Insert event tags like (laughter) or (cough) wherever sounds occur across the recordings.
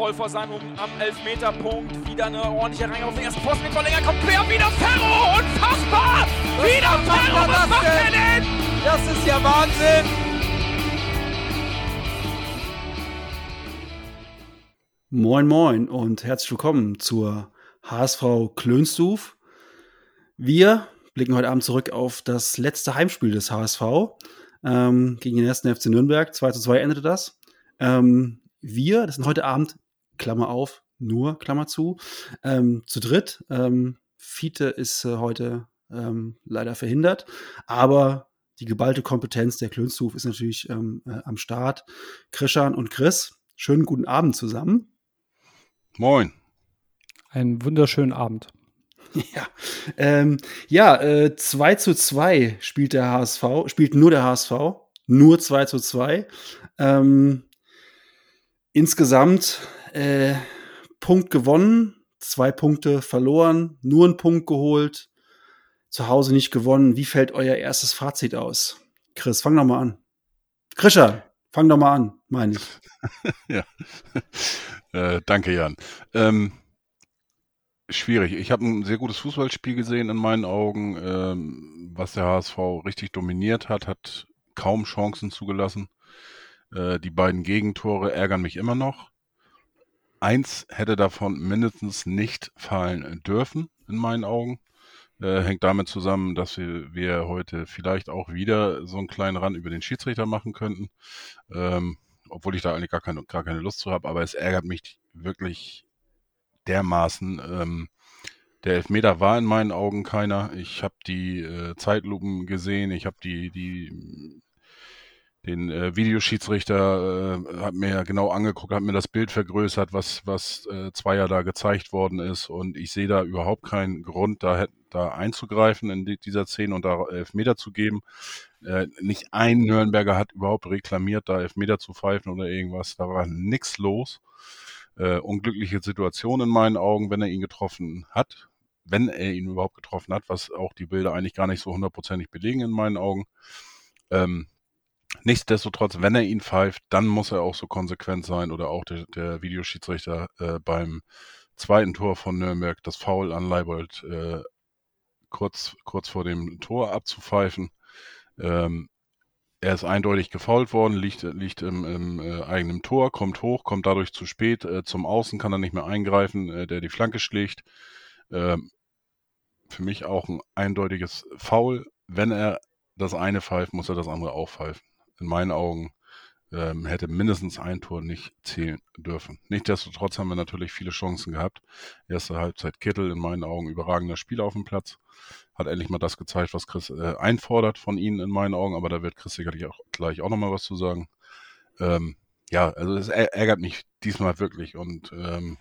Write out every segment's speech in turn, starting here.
voll vor seinem am Elfmeterpunkt. Wieder eine ordentliche Reihe auf den ersten Posten mit Verlänger. Kommt quer, wieder Ferro! Unfassbar! Was wieder Ferro! er Was das macht er denn? denn? Das ist ja Wahnsinn! Moin Moin und herzlich willkommen zur HSV Klönstuf. Wir blicken heute Abend zurück auf das letzte Heimspiel des HSV ähm, gegen den ersten FC Nürnberg. 2 zu 2 endete das. Ähm, wir, das sind heute Abend, Klammer auf, nur, Klammer zu, ähm, zu dritt. Ähm, Fiete ist äh, heute ähm, leider verhindert, aber die geballte Kompetenz der Klönstuf ist natürlich ähm, äh, am Start. Krishan und Chris, schönen guten Abend zusammen. Moin. Einen wunderschönen Abend. (laughs) Ja, ähm, ja äh, 2 zu 2 spielt der HSV, spielt nur der HSV, nur 2 zu 2. Ähm, insgesamt äh, Punkt gewonnen, zwei Punkte verloren, nur einen Punkt geholt, zu Hause nicht gewonnen. Wie fällt euer erstes Fazit aus? Chris, fang doch mal an. Krischer, fang doch mal an, meine ich. (laughs) ja. (laughs) äh, danke, Jan. Ähm, schwierig. Ich habe ein sehr gutes Fußballspiel gesehen in meinen Augen, ähm, was der HSV richtig dominiert hat, hat kaum Chancen zugelassen. Äh, die beiden Gegentore ärgern mich immer noch. Eins hätte davon mindestens nicht fallen dürfen, in meinen Augen. Äh, hängt damit zusammen, dass wir, wir heute vielleicht auch wieder so einen kleinen Rand über den Schiedsrichter machen könnten. Ähm, obwohl ich da eigentlich gar keine, gar keine Lust zu habe, aber es ärgert mich wirklich dermaßen. Ähm, der Elfmeter war in meinen Augen keiner. Ich habe die äh, Zeitlupen gesehen, ich habe die, die den äh, Videoschiedsrichter äh, hat mir genau angeguckt, hat mir das Bild vergrößert, was was äh, Zweier da gezeigt worden ist und ich sehe da überhaupt keinen Grund, da da einzugreifen in die, dieser Szene und da Elfmeter zu geben. Äh, nicht ein Nürnberger hat überhaupt reklamiert, da Elfmeter zu pfeifen oder irgendwas. Da war nichts los. Äh, unglückliche Situation in meinen Augen, wenn er ihn getroffen hat, wenn er ihn überhaupt getroffen hat, was auch die Bilder eigentlich gar nicht so hundertprozentig belegen in meinen Augen. Ähm, nichtsdestotrotz, wenn er ihn pfeift, dann muss er auch so konsequent sein oder auch der, der Videoschiedsrichter äh, beim zweiten Tor von Nürnberg das Foul an Leibold äh, kurz, kurz vor dem Tor abzupfeifen. Ähm, er ist eindeutig gefault worden, liegt, liegt im, im äh, eigenen Tor, kommt hoch, kommt dadurch zu spät. Äh, zum Außen kann er nicht mehr eingreifen, äh, der die Flanke schlägt. Ähm, für mich auch ein eindeutiges Foul. Wenn er das eine pfeift, muss er das andere auch pfeifen. In meinen Augen ähm, hätte mindestens ein Tor nicht zählen dürfen. Nichtsdestotrotz haben wir natürlich viele Chancen gehabt. Erste Halbzeit Kittel, in meinen Augen überragender Spieler auf dem Platz. Hat endlich mal das gezeigt, was Chris äh, einfordert von ihnen in meinen Augen, aber da wird Chris sicherlich auch gleich auch nochmal was zu sagen. Ähm, ja, also es ärgert mich diesmal wirklich und ähm,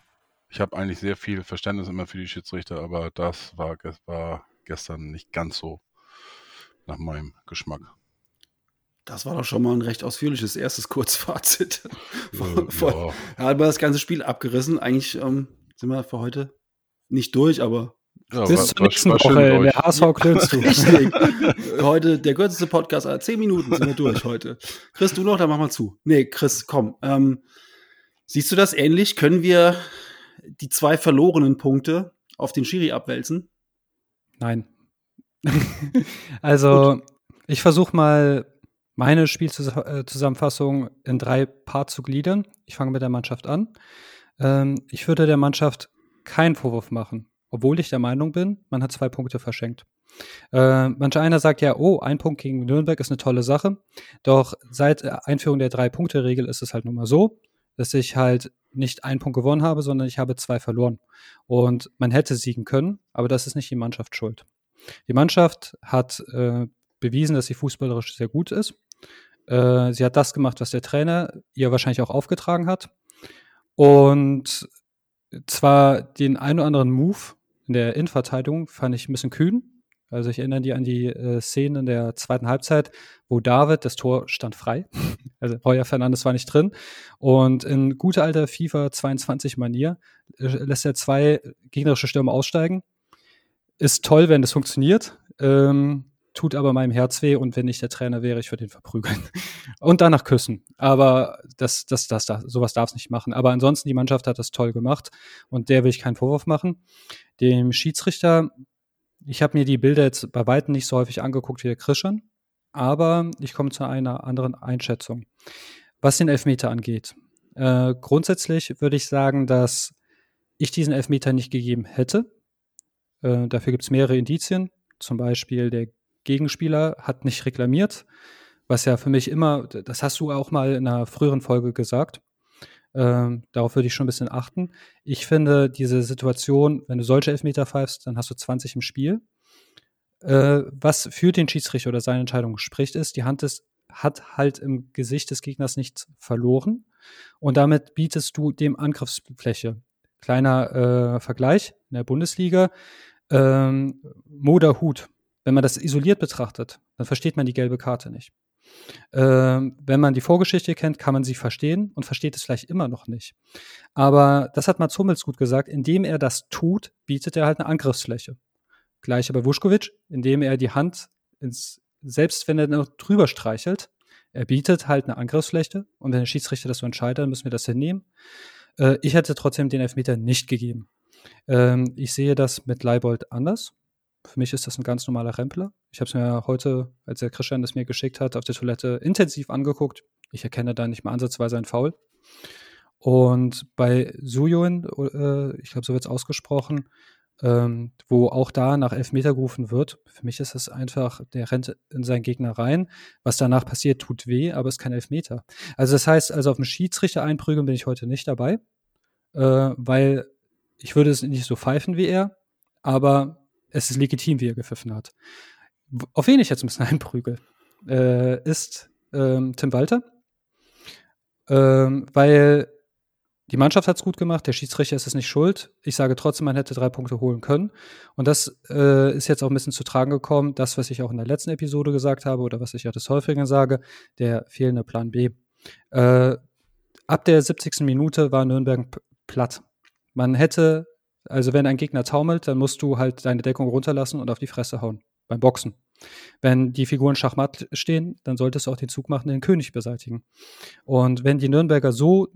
ich habe eigentlich sehr viel Verständnis immer für die Schiedsrichter, aber das war, war gestern nicht ganz so nach meinem Geschmack. Das war doch schon mal ein recht ausführliches erstes (laughs) Kurzfazit. Ja. ja, haben wir das ganze Spiel abgerissen. Eigentlich ähm, sind wir für heute nicht durch, aber ja, bis zur nächsten Woche in der HSV klönst (laughs) du. Richtig. heute der kürzeste Podcast aller zehn Minuten sind wir durch heute. Chris, du noch, dann mach mal zu. Nee, Chris, komm. Ähm, siehst du das ähnlich? Können wir die zwei verlorenen Punkte auf den Schiri abwälzen? Nein. (laughs) also, Gut. ich versuche mal meine Spielzusammenfassung in drei Parts zu gliedern. Ich fange mit der Mannschaft an. Ähm, ich würde der Mannschaft keinen Vorwurf machen, obwohl ich der Meinung bin, man hat zwei Punkte verschenkt. Äh, manch einer sagt ja, oh, ein Punkt gegen Nürnberg ist eine tolle Sache. Doch seit Einführung der Drei-Punkte-Regel ist es halt nun mal so, dass ich halt nicht einen Punkt gewonnen habe, sondern ich habe zwei verloren. Und man hätte siegen können, aber das ist nicht die Mannschaft schuld. Die Mannschaft hat äh, bewiesen, dass sie fußballerisch sehr gut ist. Äh, sie hat das gemacht, was der Trainer ihr wahrscheinlich auch aufgetragen hat. Und zwar den einen oder anderen Move in der Innenverteidigung fand ich ein bisschen kühn. Also ich erinnere die an die äh, Szene in der zweiten Halbzeit, wo David, das Tor stand frei. (laughs) also Heuer Fernandes war nicht drin. Und in guter alter FIFA 22 Manier äh, lässt er zwei gegnerische Stürmer aussteigen. Ist toll, wenn das funktioniert. Ähm, tut aber meinem Herz weh und wenn ich der Trainer wäre, ich würde ihn verprügeln (laughs) und danach küssen. Aber das, das, das, das sowas darf es nicht machen. Aber ansonsten, die Mannschaft hat das toll gemacht und der will ich keinen Vorwurf machen. Dem Schiedsrichter, ich habe mir die Bilder jetzt bei weitem nicht so häufig angeguckt wie der Christian, aber ich komme zu einer anderen Einschätzung. Was den Elfmeter angeht, äh, grundsätzlich würde ich sagen, dass ich diesen Elfmeter nicht gegeben hätte. Äh, dafür gibt es mehrere Indizien. Zum Beispiel der Gegenspieler hat nicht reklamiert, was ja für mich immer, das hast du auch mal in einer früheren Folge gesagt. Ähm, darauf würde ich schon ein bisschen achten. Ich finde diese Situation, wenn du solche Elfmeter pfeifst, dann hast du 20 im Spiel. Äh, was für den Schiedsrichter oder seine Entscheidung spricht, ist, die Hand ist, hat halt im Gesicht des Gegners nichts verloren. Und damit bietest du dem Angriffsfläche. Kleiner äh, Vergleich in der Bundesliga. Ähm, Moder Hut. Wenn man das isoliert betrachtet, dann versteht man die gelbe Karte nicht. Ähm, wenn man die Vorgeschichte kennt, kann man sie verstehen und versteht es vielleicht immer noch nicht. Aber das hat Mats Hummels gut gesagt. Indem er das tut, bietet er halt eine Angriffsfläche. Gleiche bei Vuskovic, indem er die Hand ins, selbst wenn er noch drüber streichelt, er bietet halt eine Angriffsfläche und wenn der Schiedsrichter das so entscheidet, dann müssen wir das hinnehmen. Äh, ich hätte trotzdem den Elfmeter nicht gegeben. Ähm, ich sehe das mit Leibold anders. Für mich ist das ein ganz normaler Rempler. Ich habe es mir heute, als der Christian das mir geschickt hat, auf der Toilette intensiv angeguckt. Ich erkenne da nicht mal ansatzweise ein Foul. Und bei Sujoin, äh, ich glaube, so wird es ausgesprochen, ähm, wo auch da nach Elfmeter gerufen wird. Für mich ist es einfach, der rennt in seinen Gegner rein. Was danach passiert, tut weh, aber es ist kein Elfmeter. Also das heißt, also auf den Schiedsrichter einprügeln bin ich heute nicht dabei, äh, weil ich würde es nicht so pfeifen wie er, aber es ist legitim, wie er gepfiffen hat. Auf wen ich jetzt ein bisschen (laughs) einprügel, äh, ist ähm, Tim Walter, ähm, weil die Mannschaft hat es gut gemacht, der Schiedsrichter ist es nicht schuld. Ich sage trotzdem, man hätte drei Punkte holen können. Und das äh, ist jetzt auch ein bisschen zu tragen gekommen. Das, was ich auch in der letzten Episode gesagt habe oder was ich ja das häufiger sage, der fehlende Plan B. Äh, ab der 70. Minute war Nürnberg platt. Man hätte, also wenn ein Gegner taumelt, dann musst du halt deine Deckung runterlassen und auf die Fresse hauen. Beim Boxen. Wenn die Figuren schachmatt stehen, dann solltest du auch den Zug machen, den König beseitigen. Und wenn die Nürnberger so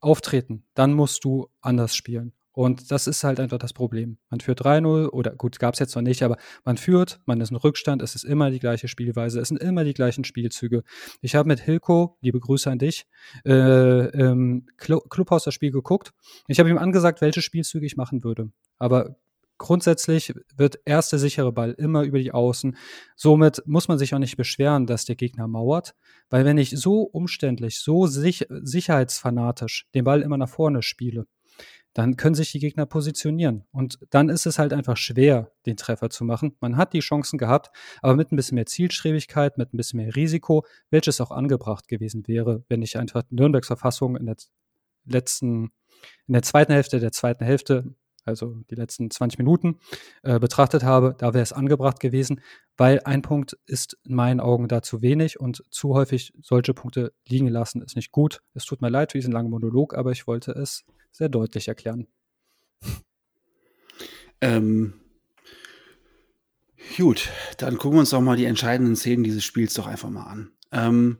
auftreten, dann musst du anders spielen. Und das ist halt einfach das Problem. Man führt 3-0 oder gut, gab es jetzt noch nicht, aber man führt, man ist in Rückstand, es ist immer die gleiche Spielweise, es sind immer die gleichen Spielzüge. Ich habe mit Hilko, liebe Grüße an dich, äh, im Clubhaus das Spiel geguckt. Ich habe ihm angesagt, welche Spielzüge ich machen würde. Aber grundsätzlich wird erst der sichere Ball immer über die Außen. Somit muss man sich auch nicht beschweren, dass der Gegner mauert, weil wenn ich so umständlich, so sich sicherheitsfanatisch den Ball immer nach vorne spiele, dann können sich die Gegner positionieren. Und dann ist es halt einfach schwer, den Treffer zu machen. Man hat die Chancen gehabt, aber mit ein bisschen mehr Zielstrebigkeit, mit ein bisschen mehr Risiko, welches auch angebracht gewesen wäre, wenn ich einfach Nürnbergs Verfassung in der letzten, in der zweiten Hälfte der zweiten Hälfte also die letzten 20 Minuten, äh, betrachtet habe, da wäre es angebracht gewesen, weil ein Punkt ist in meinen Augen da zu wenig und zu häufig solche Punkte liegen lassen ist nicht gut. Es tut mir leid für diesen langen Monolog, aber ich wollte es sehr deutlich erklären. Ähm, gut, dann gucken wir uns doch mal die entscheidenden Szenen dieses Spiels doch einfach mal an. Ähm,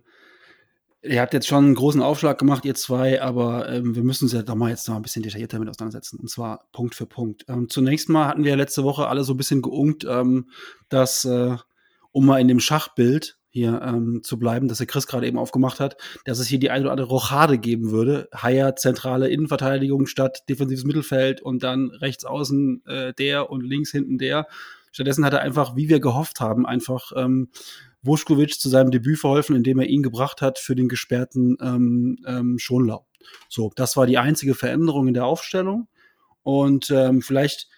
Ihr habt jetzt schon einen großen Aufschlag gemacht, ihr zwei, aber ähm, wir müssen uns ja doch mal jetzt noch ein bisschen detaillierter damit auseinandersetzen. Und zwar Punkt für Punkt. Ähm, zunächst mal hatten wir letzte Woche alle so ein bisschen geungt, ähm, dass, äh, um mal in dem Schachbild hier ähm, zu bleiben, das der Chris gerade eben aufgemacht hat, dass es hier die eine oder andere Rochade geben würde. Haier zentrale Innenverteidigung statt defensives Mittelfeld und dann rechts außen äh, der und links hinten der. Stattdessen hat er einfach, wie wir gehofft haben, einfach ähm, Vuskovic zu seinem Debüt verholfen, indem er ihn gebracht hat für den gesperrten ähm, ähm, Schonlau. So, das war die einzige Veränderung in der Aufstellung. Und ähm, vielleicht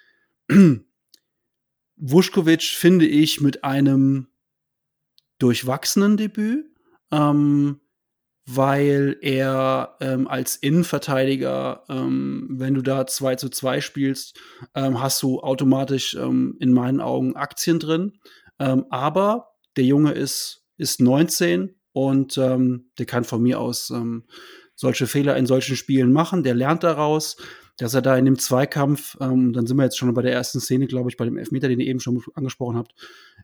(clears throat) Vuskovic finde ich mit einem durchwachsenen Debüt, ähm, weil er ähm, als Innenverteidiger, ähm, wenn du da 2 zu 2 spielst, ähm, hast du automatisch ähm, in meinen Augen Aktien drin. Ähm, aber der Junge ist, ist 19 und ähm, der kann von mir aus ähm, solche Fehler in solchen Spielen machen, der lernt daraus, dass er da in dem Zweikampf, ähm, dann sind wir jetzt schon bei der ersten Szene, glaube ich, bei dem Elfmeter, den ihr eben schon angesprochen habt,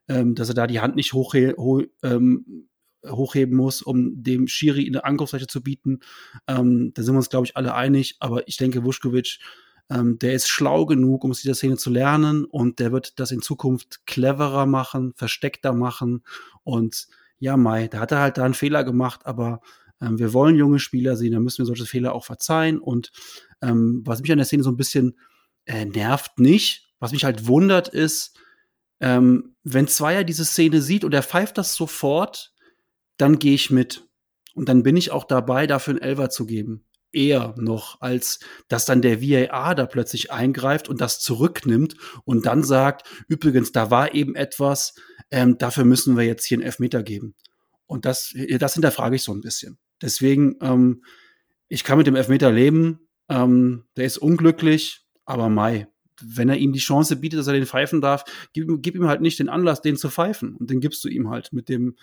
ähm, dass er da die Hand nicht hochhe ho ähm, hochheben muss, um dem Schiri eine Angriffsfläche zu bieten. Ähm, da sind wir uns, glaube ich, alle einig. Aber ich denke, Vuskovic, ähm, der ist schlau genug, um aus dieser Szene zu lernen und der wird das in Zukunft cleverer machen, versteckter machen. Und ja, Mai, da hat er halt da einen Fehler gemacht, aber ähm, wir wollen junge Spieler sehen, da müssen wir solche Fehler auch verzeihen. Und ähm, was mich an der Szene so ein bisschen äh, nervt, nicht. Was mich halt wundert, ist, ähm, wenn Zweier diese Szene sieht und er pfeift das sofort, dann gehe ich mit. Und dann bin ich auch dabei, dafür einen Elver zu geben. Eher noch, als dass dann der VAR da plötzlich eingreift und das zurücknimmt und dann sagt, übrigens, da war eben etwas, ähm, dafür müssen wir jetzt hier einen Elfmeter geben. Und das, das hinterfrage ich so ein bisschen. Deswegen, ähm, ich kann mit dem Elfmeter leben. Ähm, der ist unglücklich, aber Mai, wenn er ihm die Chance bietet, dass er den pfeifen darf, gib, gib ihm halt nicht den Anlass, den zu pfeifen. Und den gibst du ihm halt mit dem,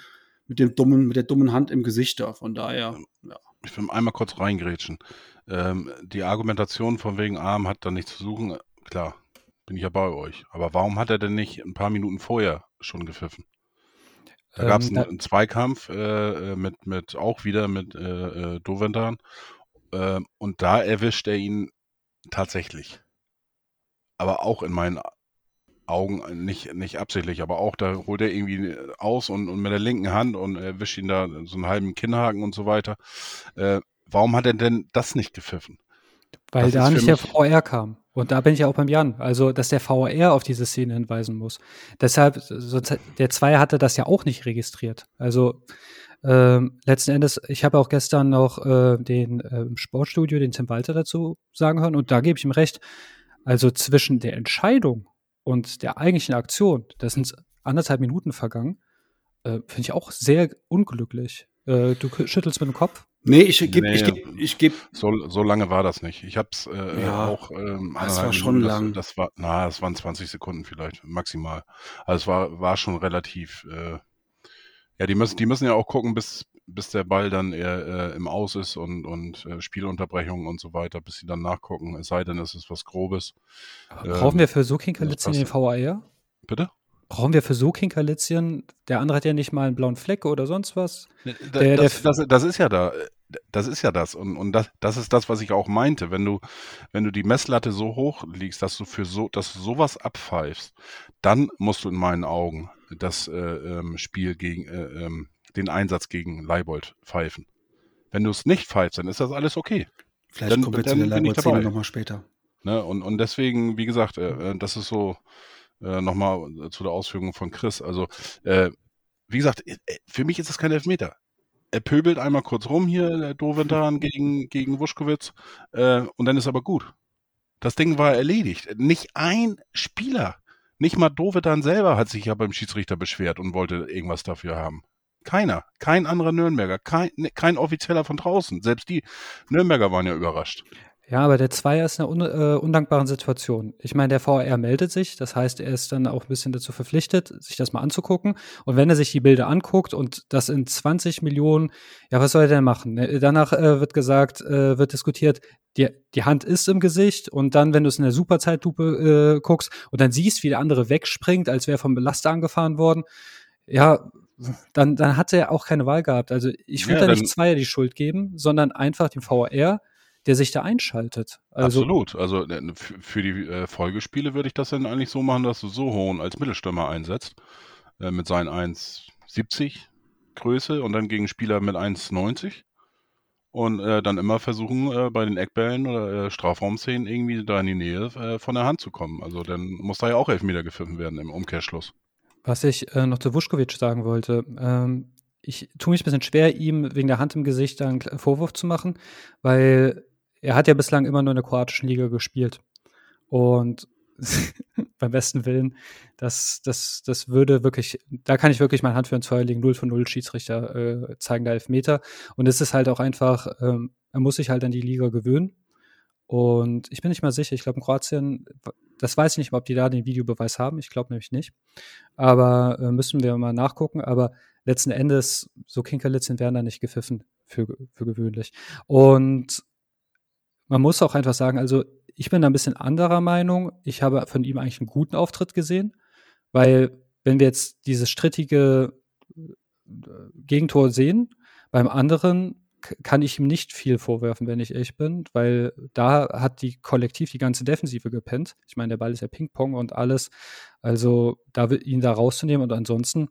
mit dem dummen, mit der dummen Hand im Gesicht da. Von daher, ja. Ich will einmal kurz reingrätschen. Ähm, die Argumentation von wegen Arm hat da nichts zu suchen, klar, bin ich ja bei euch. Aber warum hat er denn nicht ein paar Minuten vorher schon gepfiffen? Da gab es Ähm, einen, einen Zweikampf äh, äh, mit, mit auch wieder mit äh, äh, Dovendan. Ähm, und da erwischt er ihn tatsächlich. Aber auch in meinen Augen äh, nicht, nicht absichtlich, aber auch da holt er irgendwie aus und, und mit der linken Hand und erwischt ihn da so einen halben Kinnhaken und so weiter. Äh, warum hat er denn das nicht gepfiffen? Weil Das da nicht der VR kam. Und da bin ich ja auch beim Jan. Also, dass der VR auf diese Szene hinweisen muss. Deshalb, der Zweier hatte das ja auch nicht registriert. Also, ähm, letzten Endes, ich habe auch gestern noch äh, den äh, Sportstudio, den Tim Walter dazu sagen hören. Und da gebe ich ihm recht. Also zwischen der Entscheidung und der eigentlichen Aktion, das sind anderthalb Minuten vergangen, äh, finde ich auch sehr unglücklich. Äh, du schüttelst mit dem Kopf. Nee, ich gebe, Nee, ich gebe, ich gebe, So, so lange war das nicht. Ich habe es äh, Ja, auch ähm, das war schon Minuten, lang. Das, das war, na, das waren 20 Sekunden vielleicht maximal. Also es war, war schon relativ. Äh, ja, die müssen, die müssen ja auch gucken, bis bis der Ball dann eher, äh, im Aus ist und und äh, Spielunterbrechungen und so weiter, bis sie dann nachgucken. Es sei denn, es ist was Grobes. Aber Brauchen Ähm, wir für so Kinkerlitzchen den. VAR? Bitte? Brauchen wir für so Kinkerlitzchen? Der andere hat ja nicht mal einen blauen Fleck oder sonst was. Da, Der- das, der- das, das ist ja da. Das ist ja das. Und, und das, das ist das, was ich auch meinte. Wenn du, wenn du die Messlatte so hoch liegst, dass du für so, dass du sowas abpfeifst, dann musst du in meinen Augen das äh, ähm, Spiel gegen, äh, ähm, den Einsatz gegen Leibold pfeifen. Wenn du es nicht pfeifst, dann ist das alles okay. vielleicht Dann- kommen wir zu der Leibold-Szene nochmal später. Ne? Und, und deswegen, wie gesagt, äh, äh, das ist so äh, nochmal zu der Ausführung von Chris. Also, äh, wie gesagt, äh, für mich ist das kein Elfmeter. Er pöbelt einmal kurz rum hier, der Dovendan (laughs) gegen, gegen Wuschkowitz, äh, und dann ist aber gut. Das Ding war erledigt. Nicht ein Spieler, nicht mal Dovedan selber hat sich ja beim Schiedsrichter beschwert und wollte irgendwas dafür haben. Keiner, kein anderer Nürnberger, kein, ne, kein Offizieller von draußen. Selbst die Nürnberger waren ja überrascht. Ja, aber der Zweier ist in einer un äh, undankbaren Situation. Ich meine, der VAR meldet sich, das heißt, er ist dann auch ein bisschen dazu verpflichtet, sich das mal anzugucken. Und wenn er sich die Bilder anguckt und das in 20 Millionen, ja, was soll er denn machen? Ne, Danach äh, wird gesagt, äh, wird diskutiert, die, die Hand ist im Gesicht und dann, wenn du es in der Superzeitlupe äh, guckst und dann siehst, wie der andere wegspringt, als wäre vom Belaster angefahren worden, ja, dann, dann hat er auch keine Wahl gehabt. Also ich würde Ja, da nicht Zweier die Schuld geben, sondern einfach dem VAR, der sich da einschaltet. Also, Absolut. Also äh, für, für die äh, Folgespiele würde ich das dann eigentlich so machen, dass du so hohen als Mittelstürmer einsetzt, äh, mit seinen 1,70 Größe und dann gegen Spieler mit 1,90 und äh, dann immer versuchen, äh, bei den Eckbällen oder äh, Strafraumszenen irgendwie da in die Nähe äh, von der Hand zu kommen. Also dann muss da ja auch Elfmeter gepfiffen werden im Umkehrschluss. Was ich äh, noch zu Vuskovic sagen wollte, ähm, ich tue mich ein bisschen schwer, ihm wegen der Hand im Gesicht einen Vorwurf zu machen, weil er hat ja bislang immer nur in der kroatischen Liga gespielt. Und (laughs) beim besten Willen, das, das, das würde wirklich, da kann ich wirklich meine Hand für ins Feuer legen, 0 von 0 Schiedsrichter äh, zeigen da Elfmeter. Und es ist halt auch einfach, ähm, er muss sich halt an die Liga gewöhnen. Und ich bin nicht mal sicher, ich glaube in Kroatien, das weiß ich nicht, ob die da den Videobeweis haben, ich glaube nämlich nicht. Aber äh, müssen wir mal nachgucken. Aber letzten Endes, so Kinkerlitzchen werden da nicht gepfiffen. für, für gewöhnlich. Und man muss auch einfach sagen, also ich bin da ein bisschen anderer Meinung. Ich habe von ihm eigentlich einen guten Auftritt gesehen, weil wenn wir jetzt dieses strittige äh, Gegentor sehen, beim anderen kann ich ihm nicht viel vorwerfen, wenn ich ehrlich bin, weil da hat die kollektiv die ganze Defensive gepennt. Ich meine, der Ball ist ja Ping-Pong und alles. Also da ihn da rauszunehmen und ansonsten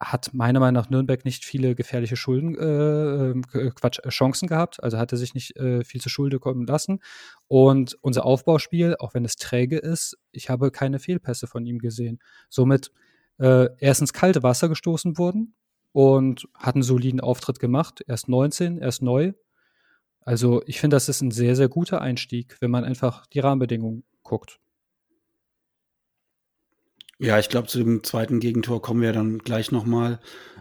hat meiner Meinung nach Nürnberg nicht viele gefährliche Schulden, äh, ähm, äh Quatsch, äh, Chancen gehabt, also hatte sich nicht äh, viel zu Schulde kommen lassen. Und unser Aufbauspiel, auch wenn es träge ist, ich habe keine Fehlpässe von ihm gesehen. Somit äh, erstens kalte Wasser gestoßen wurden und hat einen soliden Auftritt gemacht. Er ist 19, er ist neu. Also ich finde, das ist ein sehr, sehr guter Einstieg, wenn man einfach die Rahmenbedingungen guckt. Ja, ich glaube, zu dem zweiten Gegentor kommen wir dann gleich nochmal.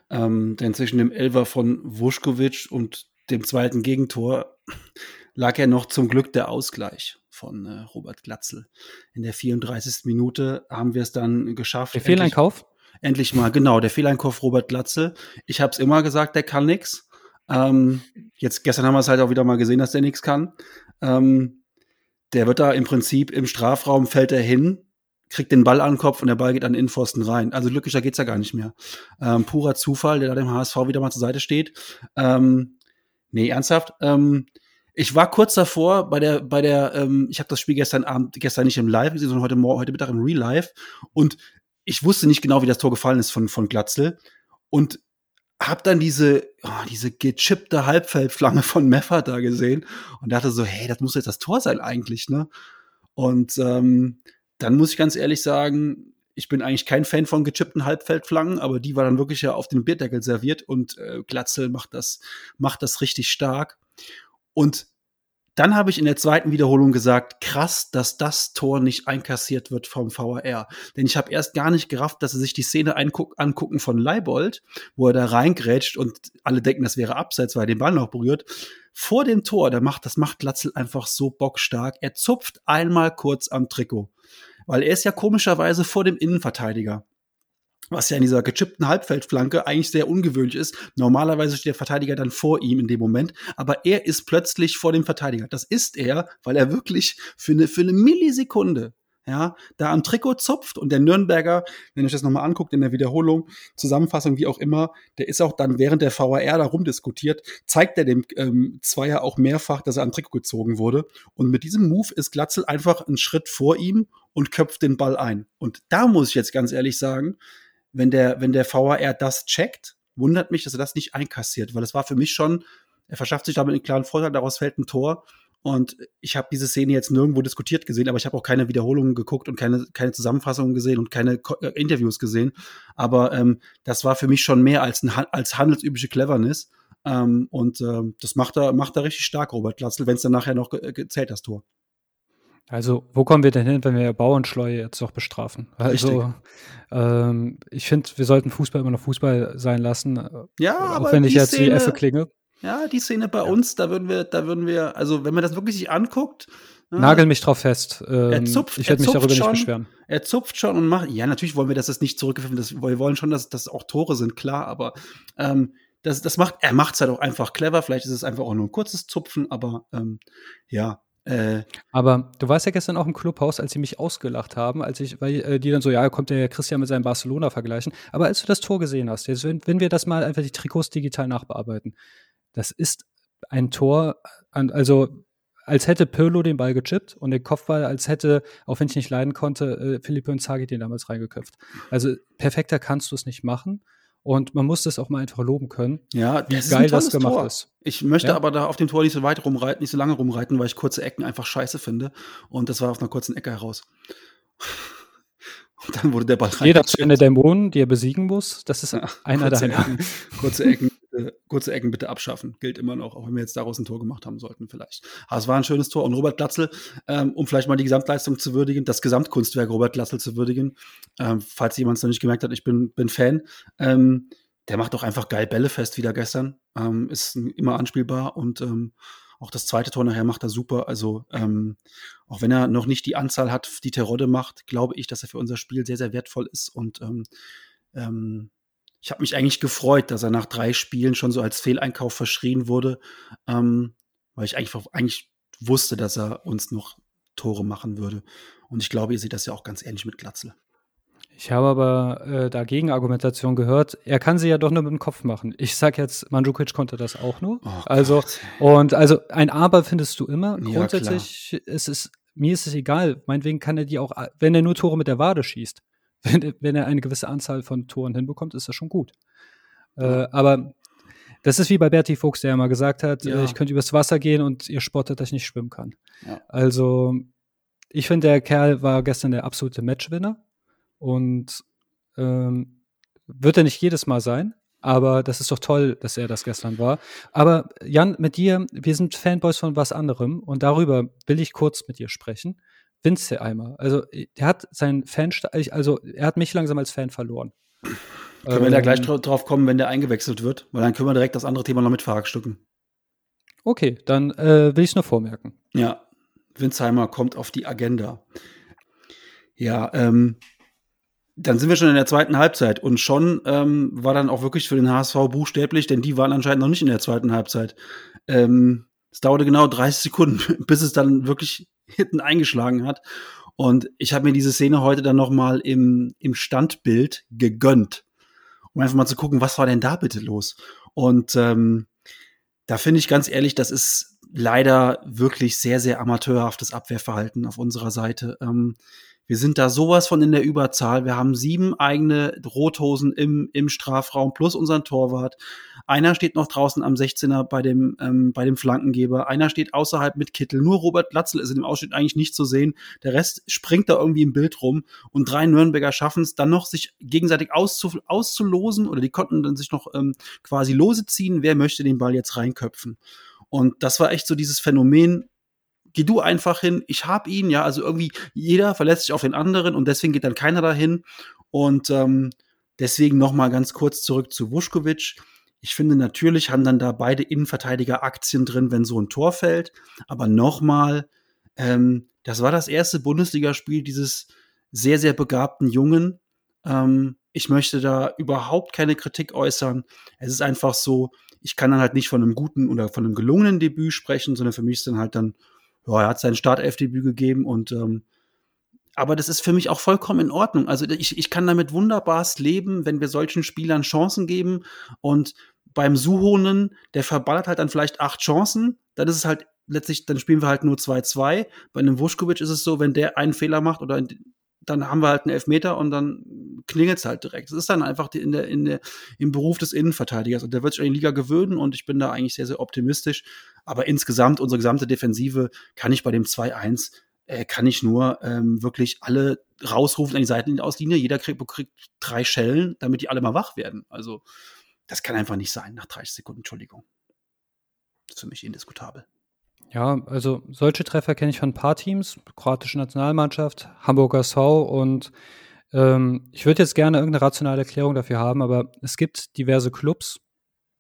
Ähm, denn zwischen dem Elfer von Vuskovic und dem zweiten Gegentor (laughs) lag ja noch zum Glück der Ausgleich von äh, Robert Glatzel. In der 34. Minute haben wir es dann geschafft. Der Fehleinkauf? Endlich, mal, genau, der Fehleinkauf Robert Glatzel. Ich habe es immer gesagt, der kann nix. Ähm, jetzt gestern haben wir es halt auch wieder mal gesehen, dass der nichts kann. Ähm, der wird da im Prinzip im Strafraum fällt er hin, kriegt den Ball an den Kopf und der Ball geht an den Innenpfosten rein. Also glücklicher geht's ja gar nicht mehr. Ähm, purer Zufall, der da dem HSV wieder mal zur Seite steht. Ähm, nee, ernsthaft. Ähm, ich war kurz davor bei der, bei der, ähm, ich habe das Spiel gestern Abend, gestern nicht im Live, sondern heute heute Mittag im Real Life und ich wusste nicht genau, wie das Tor gefallen ist von, von Glatzel und hab dann diese, oh, diese gechippte Halbfeldflange von Meffert da gesehen und dachte so, hey, das muss jetzt das Tor sein eigentlich, ne? Und ähm, dann muss ich ganz ehrlich sagen, ich bin eigentlich kein Fan von gechippten Halbfeldflangen, aber die war dann wirklich ja auf den Bierdeckel serviert und äh, Glatzel macht das, macht das richtig stark. Und dann habe ich in der zweiten Wiederholung gesagt, krass, dass das Tor nicht einkassiert wird vom VAR. Denn ich habe erst gar nicht gerafft, dass sie sich die Szene angucken von Leibold, wo er da reingrätscht und alle denken, das wäre abseits, weil er den Ball noch berührt. Vor dem Tor, der macht, das macht Glatzel einfach so bockstark. Er zupft einmal kurz am Trikot weil er ist ja komischerweise vor dem Innenverteidiger. Was ja in dieser gechippten Halbfeldflanke eigentlich sehr ungewöhnlich ist. Normalerweise steht der Verteidiger dann vor ihm in dem Moment, aber er ist plötzlich vor dem Verteidiger. Das ist er, weil er wirklich für eine, für eine Millisekunde ja, da am Trikot zupft und der Nürnberger, wenn ihr euch das nochmal anguckt in der Wiederholung, Zusammenfassung, wie auch immer, der ist auch dann während der VAR da rumdiskutiert, zeigt er dem ähm, Zweier auch mehrfach, dass er am Trikot gezogen wurde. Und mit diesem Move ist Glatzel einfach einen Schritt vor ihm und köpft den Ball ein. Und da muss ich jetzt ganz ehrlich sagen, wenn der, wenn der VAR das checkt, wundert mich, dass er das nicht einkassiert, weil es war für mich schon, er verschafft sich damit einen klaren Vorteil, daraus fällt ein Tor. Und ich habe diese Szene jetzt nirgendwo diskutiert gesehen, aber ich habe auch keine Wiederholungen geguckt und keine, keine Zusammenfassungen gesehen und keine äh, Interviews gesehen. Aber ähm, das war für mich schon mehr als, ein, als handelsübliche Cleverness. Ähm, und ähm, das macht er, macht er richtig stark, Robert Glatzel, wenn es dann nachher noch ge gezählt, das Tor. Also, wo kommen wir denn hin, wenn wir Bauernschleue jetzt doch bestrafen? Also, ähm, ich finde, wir sollten Fußball immer noch Fußball sein lassen. Ja, auch aber wenn ich jetzt Szene, wie Effe klinge. Ja, die Szene bei ja. uns, da würden wir, da würden wir, also wenn man das wirklich sich anguckt. Ne, Nagel mich drauf fest. Ähm, er zupft, ich werde mich darüber schon, nicht beschweren. Er zupft schon und macht. Ja, natürlich wollen wir, dass es nicht zurückgeführt wird. Wir wollen schon, dass das auch Tore sind, klar, aber ähm, das, das macht, er macht es halt auch einfach clever. Vielleicht ist es einfach auch nur ein kurzes Zupfen, aber ähm, ja, äh, Aber du warst ja gestern auch im Clubhaus, als sie mich ausgelacht haben, als ich, weil äh, die dann so, ja, kommt der Christian mit seinem Barcelona vergleichen. Aber als du das Tor gesehen hast, jetzt, wenn, wenn wir das mal einfach die Trikots digital nachbearbeiten, das ist ein Tor, also als hätte Pirlo den Ball gechippt und den Kopfball, als hätte, auch wenn ich nicht leiden konnte, äh, Philippe Inzaghi den damals reingeköpft. Also perfekter kannst du es nicht machen. Und man muss das auch mal einfach loben können, ja, wie geil das gemacht Tor. ist. Ich möchte ja? aber da auf dem Tor nicht so weit rumreiten, nicht so lange rumreiten, weil ich kurze Ecken einfach scheiße finde. Und das war auf einer kurzen Ecke heraus. (laughs) Und dann wurde der Ball Jeder zu eine Dämonen, die er besiegen muss, das ist ja, einer kurze deiner. Ecken, kurze Ecken äh, kurze Ecken bitte abschaffen. Gilt immer noch, auch wenn wir jetzt daraus ein Tor gemacht haben sollten, vielleicht. Aber es war ein schönes Tor. Und Robert Glatzel, ähm, um vielleicht mal die Gesamtleistung zu würdigen, das Gesamtkunstwerk Robert Glatzel zu würdigen, ähm, falls jemand es noch nicht gemerkt hat, ich bin, bin Fan. Ähm, der macht doch einfach geil Bälle fest wieder gestern. Ähm, ist immer anspielbar und ähm, auch das zweite Tor nachher macht er super. Also ähm, auch wenn er noch nicht die Anzahl hat, die Terodde macht, glaube ich, dass er für unser Spiel sehr, sehr wertvoll ist und ähm, ähm, ich habe mich eigentlich gefreut, dass er nach drei Spielen schon so als Fehleinkauf verschrien wurde, ähm, weil ich eigentlich, eigentlich wusste, dass er uns noch Tore machen würde. Und ich glaube, ihr seht das ja auch ganz ähnlich mit Glatzel. Ich habe aber äh, dagegen Argumentation gehört. Er kann sie ja doch nur mit dem Kopf machen. Ich sag jetzt, Mandzukic konnte das auch nur. Oh also und also ein Aber findest du immer. Ja, Grundsätzlich klar. ist es mir ist es egal. Meinetwegen kann er die auch, wenn er nur Tore mit der Wade schießt, wenn, wenn er eine gewisse Anzahl von Toren hinbekommt, ist das schon gut. Äh, ja. Äh, aber das ist wie bei Bertie Fuchs, der ja mal gesagt hat, ja. äh, ich könnte übers Wasser gehen und ihr spottet, dass ich nicht schwimmen kann. Ja. Also ich finde, der Kerl war gestern der absolute Matchwinner und ähm, wird er nicht jedes Mal sein, aber das ist doch toll, dass er das gestern war. Aber Jan, mit dir, wir sind Fanboys von was anderem und darüber will ich kurz mit dir sprechen. Vince Eimer, also er hat seinen Fan, also er hat mich langsam als Fan verloren. Können ähm, wir da gleich drauf kommen, wenn der eingewechselt wird? Weil dann können wir direkt das andere Thema noch mit verhackstücken. Okay, dann äh, will ich es nur vormerken. Ja, Winsheimer kommt auf die Agenda. Ja, ähm, dann sind wir schon in der zweiten Halbzeit und schon ähm, war dann auch wirklich für den HSV buchstäblich, denn die waren anscheinend noch nicht in der zweiten Halbzeit. Ähm, es dauerte genau 30 Sekunden, (laughs) bis es dann wirklich hinten eingeschlagen hat. Und ich habe mir diese Szene heute dann noch mal im, im Standbild gegönnt, um einfach mal zu gucken, was war denn da bitte los? Und ähm, da finde ich ganz ehrlich, das ist leider wirklich sehr, sehr amateurhaftes Abwehrverhalten auf unserer Seite. Ähm, wir sind da sowas von in der Überzahl. Wir haben sieben eigene Rothosen im, im Strafraum plus unseren Torwart. Einer steht noch draußen am 16er bei dem, ähm, bei dem Flankengeber. Einer steht außerhalb mit Kittel. Nur Robert Latzel ist in dem Ausschnitt eigentlich nicht zu sehen. Der Rest springt da irgendwie im Bild rum. Und drei Nürnberger schaffen es dann noch, sich gegenseitig auszu, auszulosen oder die konnten dann sich noch ähm, quasi lose ziehen. Wer möchte den Ball jetzt reinköpfen? Und das war echt so dieses Phänomen, geh du einfach hin, ich hab ihn, ja, also irgendwie jeder verlässt sich auf den anderen und deswegen geht dann keiner dahin. Und ähm, deswegen noch mal ganz kurz zurück zu Vuskovic. Ich finde, natürlich haben dann da beide Innenverteidiger Aktien drin, wenn so ein Tor fällt. Aber nochmal, ähm, das war das erste Bundesligaspiel dieses sehr, sehr begabten Jungen. Ähm, ich möchte da überhaupt keine Kritik äußern. Es ist einfach so, ich kann dann halt nicht von einem guten oder von einem gelungenen Debüt sprechen, sondern für mich ist dann halt dann ja, er hat sein Startelfdebüt gegeben und ähm, aber das ist für mich auch vollkommen in Ordnung. Also ich, ich kann damit wunderbarst leben, wenn wir solchen Spielern Chancen geben und beim Suhonen, der verballert halt dann vielleicht acht Chancen, dann ist es halt letztlich, dann spielen wir halt nur 2-2. Bei einem Vuskovic ist es so, wenn der einen Fehler macht oder dann haben wir halt einen Elfmeter und dann klingelt es halt direkt. Es ist dann einfach die, in der, in der, im Beruf des Innenverteidigers und der wird sich an die Liga gewöhnen und ich bin da eigentlich sehr, sehr optimistisch. Aber insgesamt, unsere gesamte Defensive kann ich bei dem 2-1 äh, kann ich nur ähm, wirklich alle rausrufen an die Seitenlinie Auslinie. Jeder kriegt, kriegt drei Schellen, damit die alle mal wach werden. Also, das kann einfach nicht sein nach 30 Sekunden, Entschuldigung. Das ist für mich indiskutabel. Ja, also solche Treffer kenne ich von ein paar Teams, kroatische Nationalmannschaft, Hamburger SV und ähm, ich würde jetzt gerne irgendeine rationale Erklärung dafür haben, aber es gibt diverse Clubs,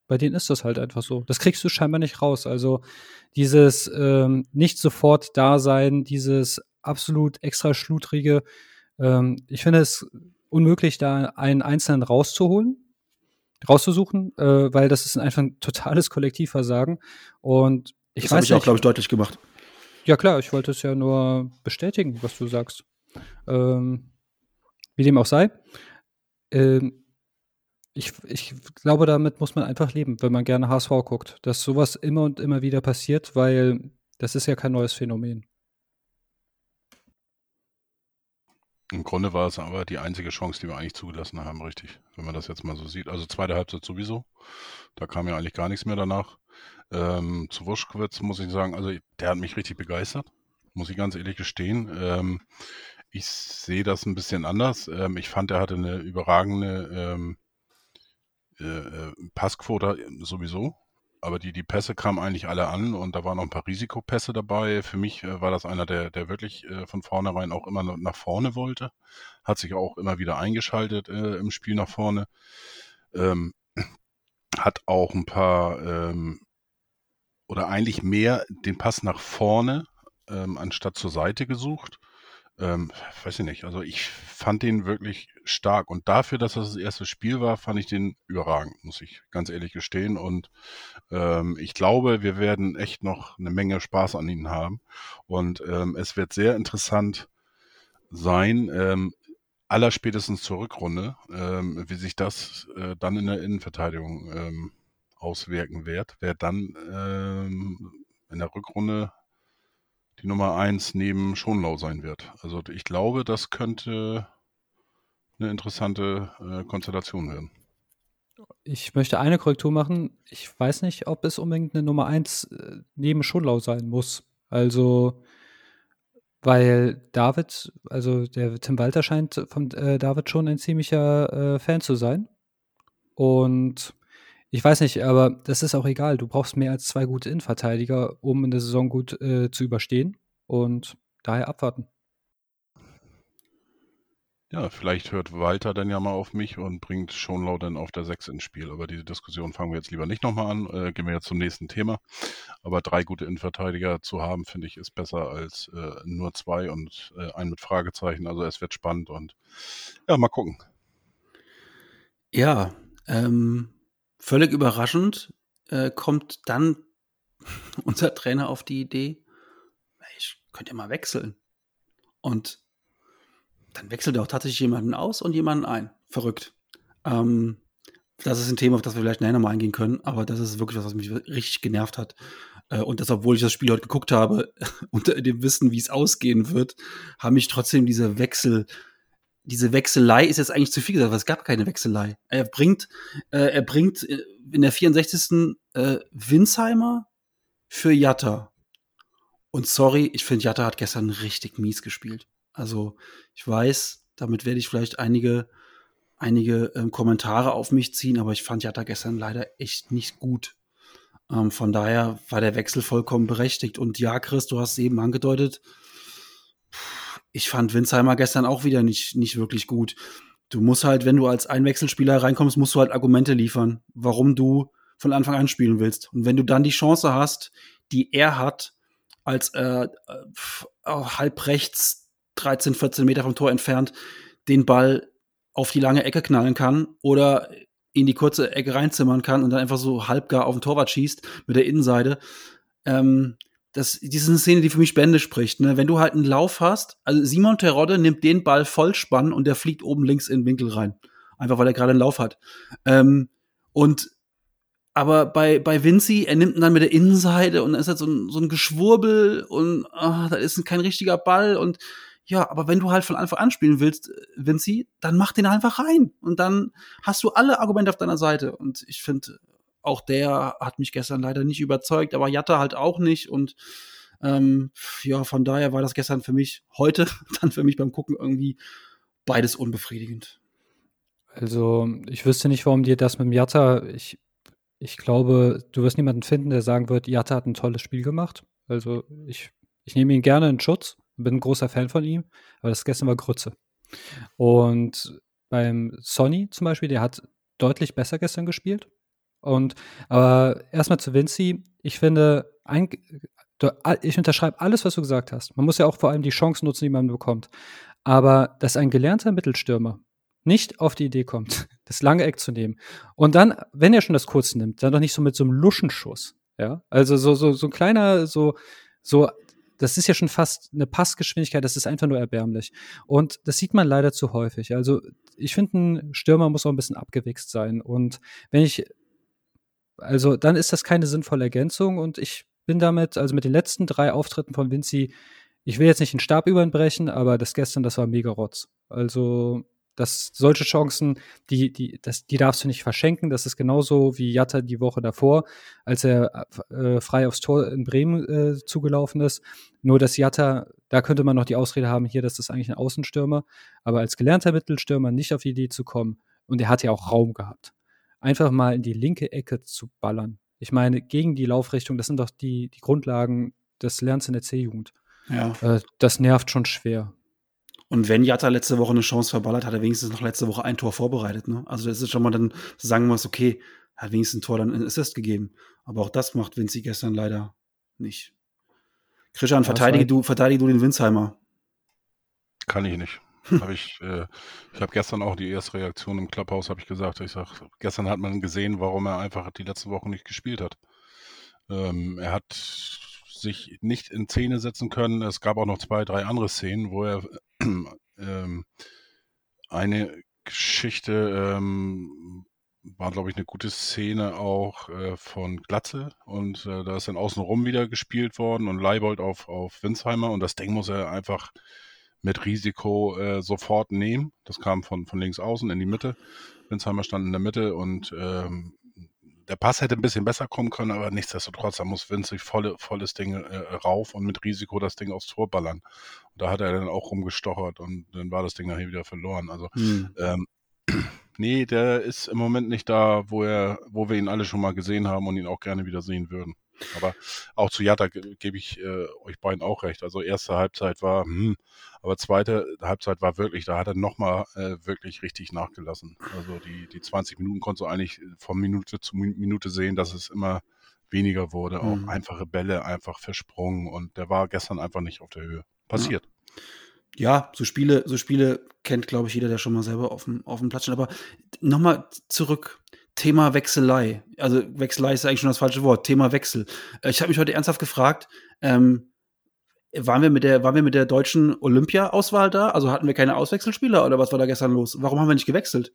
bei denen ist das halt einfach so. Das kriegst du scheinbar nicht raus. Also dieses ähm, nicht sofort da sein, dieses absolut extra schludrige, ähm, ich finde es unmöglich, da einen Einzelnen rauszuholen rauszusuchen, äh, weil das ist einfach ein totales Kollektivversagen. Und ich das habe ich auch, glaube ich, deutlich gemacht. Ja, klar, ich wollte es ja nur bestätigen, was du sagst. Ähm, wie dem auch sei. Ähm, ich, ich glaube, damit muss man einfach leben, wenn man gerne HSV guckt, dass sowas immer und immer wieder passiert, weil das ist ja kein neues Phänomen. Im Grunde war es aber die einzige Chance, die wir eigentlich zugelassen haben, richtig, wenn man das jetzt mal so sieht. Also zweite Halbzeit sowieso. Da kam ja eigentlich gar nichts mehr danach. Ähm, zu Wuschkowitz muss ich sagen, also der hat mich richtig begeistert, muss ich ganz ehrlich gestehen. Ähm, ich sehe das ein bisschen anders. Ähm, ich fand, er hatte eine überragende ähm, äh, äh Passquote sowieso. Aber die, die Pässe kamen eigentlich alle an und da waren noch ein paar Risikopässe dabei. Für mich äh, war das einer, der, der wirklich äh, von vornherein auch immer nach vorne wollte. Hat sich auch immer wieder eingeschaltet äh, im Spiel nach vorne. Ähm, hat auch ein paar ähm, oder eigentlich mehr den Pass nach vorne ähm, anstatt zur Seite gesucht. ähm, weiß ich nicht. Also ich fand den wirklich stark und dafür, dass das das erste Spiel war, fand ich den überragend, muss ich ganz ehrlich gestehen. Und ähm, ich glaube, wir werden echt noch eine Menge Spaß an ihnen haben. Und ähm, es wird sehr interessant sein, ähm, allerspätestens zur Rückrunde, ähm, wie sich das äh, dann in der Innenverteidigung ähm, auswirken wird. Wer dann ähm, in der Rückrunde die Nummer eins neben Schonlau sein wird. Also ich glaube, das könnte eine interessante äh, Konstellation werden. Ich möchte eine Korrektur machen. Ich weiß nicht, ob es unbedingt eine Nummer eins äh, neben Schonlau sein muss. Also, weil David, also der Tim Walter scheint von äh, David schon ein ziemlicher äh, Fan zu sein. Und ich weiß nicht, aber das ist auch egal. Du brauchst mehr als zwei gute Innenverteidiger, um in der Saison gut äh, zu überstehen. Und daher abwarten. Ja, vielleicht hört Walter dann ja mal auf mich und bringt Schonlau dann auf der 6 ins Spiel. Aber diese Diskussion fangen wir jetzt lieber nicht nochmal an. Äh, gehen wir jetzt zum nächsten Thema. Aber drei gute Innenverteidiger zu haben, finde ich, ist besser als äh, nur zwei und äh, einen mit Fragezeichen. Also es wird spannend und ja, mal gucken. Ja, ähm, völlig überraschend äh, kommt dann (laughs) unser Trainer auf die Idee, ich könnte ja mal wechseln. Und dann wechselt er auch tatsächlich jemanden aus und jemanden ein. Verrückt. Ähm, das ist ein Thema, auf das wir vielleicht nachher nochmal eingehen können, aber das ist wirklich was, was mich richtig genervt hat. Äh, und das, obwohl ich das Spiel heute geguckt habe, (laughs) unter dem Wissen, wie es ausgehen wird, haben mich trotzdem diese Wechsel, diese Wechselei ist jetzt eigentlich zu viel gesagt, weil es gab keine Wechselei. Er bringt, äh, er bringt äh, in der 64. Äh, Winsheimer für Jatta. Und sorry, ich finde, Jatta hat gestern richtig mies gespielt. Also ich weiß, damit werde ich vielleicht einige, einige ähm, Kommentare auf mich ziehen, aber ich fand Jatta gestern leider echt nicht gut. Ähm, von daher war der Wechsel vollkommen berechtigt. Und ja, Chris, du hast es eben angedeutet, ich fand Winsheimer gestern auch wieder nicht, nicht wirklich gut. Du musst halt, wenn du als Einwechselspieler reinkommst, musst du halt Argumente liefern, warum du von Anfang an spielen willst. Und wenn du dann die Chance hast, die er hat, als äh, äh halb rechts 13, 14 Meter vom Tor entfernt den Ball auf die lange Ecke knallen kann oder in die kurze Ecke reinzimmern kann und dann einfach so halbgar auf den Torwart schießt mit der Innenseite. Ähm, das, das ist eine Szene, die für mich Bände spricht. Ne? Wenn du halt einen Lauf hast, also Simon Terodde nimmt den Ball Vollspann und der fliegt oben links in den Winkel rein. Einfach weil er gerade einen Lauf hat. Ähm, und aber bei, bei Vinci, er nimmt ihn dann mit der Innenseite und dann ist halt so ein, so ein Geschwurbel und ah, da ist kein richtiger Ball und ja, aber wenn du halt von Anfang an spielen willst, Vinci, dann mach den einfach rein und dann hast du alle Argumente auf deiner Seite und ich finde, auch der hat mich gestern leider nicht überzeugt, aber Jatta halt auch nicht und ähm, ja, von daher war das gestern für mich, heute (laughs) dann für mich beim Gucken irgendwie beides unbefriedigend. Also, ich wüsste nicht, warum dir das mit dem Jatta, ich ich glaube, du wirst niemanden finden, der sagen wird, Jatta hat ein tolles Spiel gemacht. Also ich, ich nehme ihn gerne in Schutz, bin ein großer Fan von ihm, aber das gestern war Grütze. Und beim Sonny zum Beispiel, der hat deutlich besser gestern gespielt. Und aber erstmal zu Vinci, ich finde, ein, ich unterschreibe alles, was du gesagt hast. Man muss ja auch vor allem die Chancen nutzen, die man bekommt. Aber dass ein gelernter Mittelstürmer nicht auf die Idee kommt, (laughs) das lange Eck zu nehmen. Und dann, wenn er schon das kurze nimmt, dann doch nicht so mit so einem Luschenschuss. Ja, also so, so, so ein kleiner, so, so, das ist ja schon fast eine Passgeschwindigkeit, das ist einfach nur erbärmlich. Und das sieht man leider zu häufig. Also ich finde, ein Stürmer muss auch ein bisschen abgewichst sein. Und wenn ich, also dann ist das keine sinnvolle Ergänzung und ich bin damit, also mit den letzten drei Auftritten von Vinci, ich will jetzt nicht den Stab überbrechen, aber das gestern, das war mega Rotz. Also dass solche Chancen, die, die, das, die darfst du nicht verschenken. Das ist genauso wie Jatta die Woche davor, als er äh, frei aufs Tor in Bremen äh, zugelaufen ist. Nur dass Jatta, da könnte man noch die Ausrede haben, hier, das ist eigentlich ein Außenstürmer, aber als gelernter Mittelstürmer nicht auf die Idee zu kommen. Und er hat ja auch Raum gehabt. Einfach mal in die linke Ecke zu ballern. Ich meine, gegen die Laufrichtung, das sind doch die, die Grundlagen des Lernens in der C-Jugend. Ja. Äh, das nervt schon schwer. Und wenn Jatta letzte Woche eine Chance verballert, hat er wenigstens noch letzte Woche ein Tor vorbereitet. Ne? Also das ist schon mal dann, sagen wir es, okay, hat wenigstens ein Tor dann in Assist gegeben. Aber auch das macht Vinci gestern leider nicht. Christian, verteidige du, verteidige du den Winsheimer. Kann ich nicht. Habe ich, äh, ich habe gestern auch die erste Reaktion im Clubhouse, habe ich gesagt. Ich sag, gestern hat man gesehen, warum er einfach die letzten Wochen nicht gespielt hat. Ähm, er hat sich nicht in Szene setzen können. Es gab auch noch zwei, drei andere Szenen, wo er ähm, eine Geschichte ähm, war, glaube ich, eine gute Szene auch äh, von Glatze und äh, da ist dann außenrum wieder gespielt worden und Leibold auf, auf Winsheimer und das Ding muss er einfach mit Risiko äh, sofort nehmen. Das kam von, von links außen in die Mitte. Winsheimer stand in der Mitte und ähm, der Pass hätte ein bisschen besser kommen können, aber nichtsdestotrotz, da muss Vince volle, volles Ding äh, rauf und mit Risiko das Ding aufs Tor ballern. Und da hat er dann auch rumgestochert und dann war das Ding nachher wieder verloren. Also hm. ähm, (clears throat) nee, der ist im Moment nicht da, wo er, wo wir ihn alle schon mal gesehen haben und ihn auch gerne wieder sehen würden. Aber auch zu Jatta gebe ich äh, euch beiden auch recht. Also erste Halbzeit war, hm, aber zweite Halbzeit war wirklich, da hat er nochmal äh, wirklich richtig nachgelassen. Also die, die 20 Minuten konntest du eigentlich von Minute zu Minute sehen, dass es immer weniger wurde. Auch mhm. einfache Bälle einfach versprungen und der war gestern einfach nicht auf der Höhe. Passiert. Ja. Ja, so Spiele, so Spiele kennt, glaube ich, jeder, der schon mal selber auf dem, auf dem Platz steht. Aber nochmal zurück Thema Wechselei. Also Wechselei ist eigentlich schon das falsche Wort. Thema Wechsel. Äh, ich habe mich heute ernsthaft gefragt, ähm, waren wir mit der, waren wir mit der deutschen Olympia-Auswahl da? Also hatten wir keine Auswechselspieler oder was war da gestern los? Warum haben wir nicht gewechselt?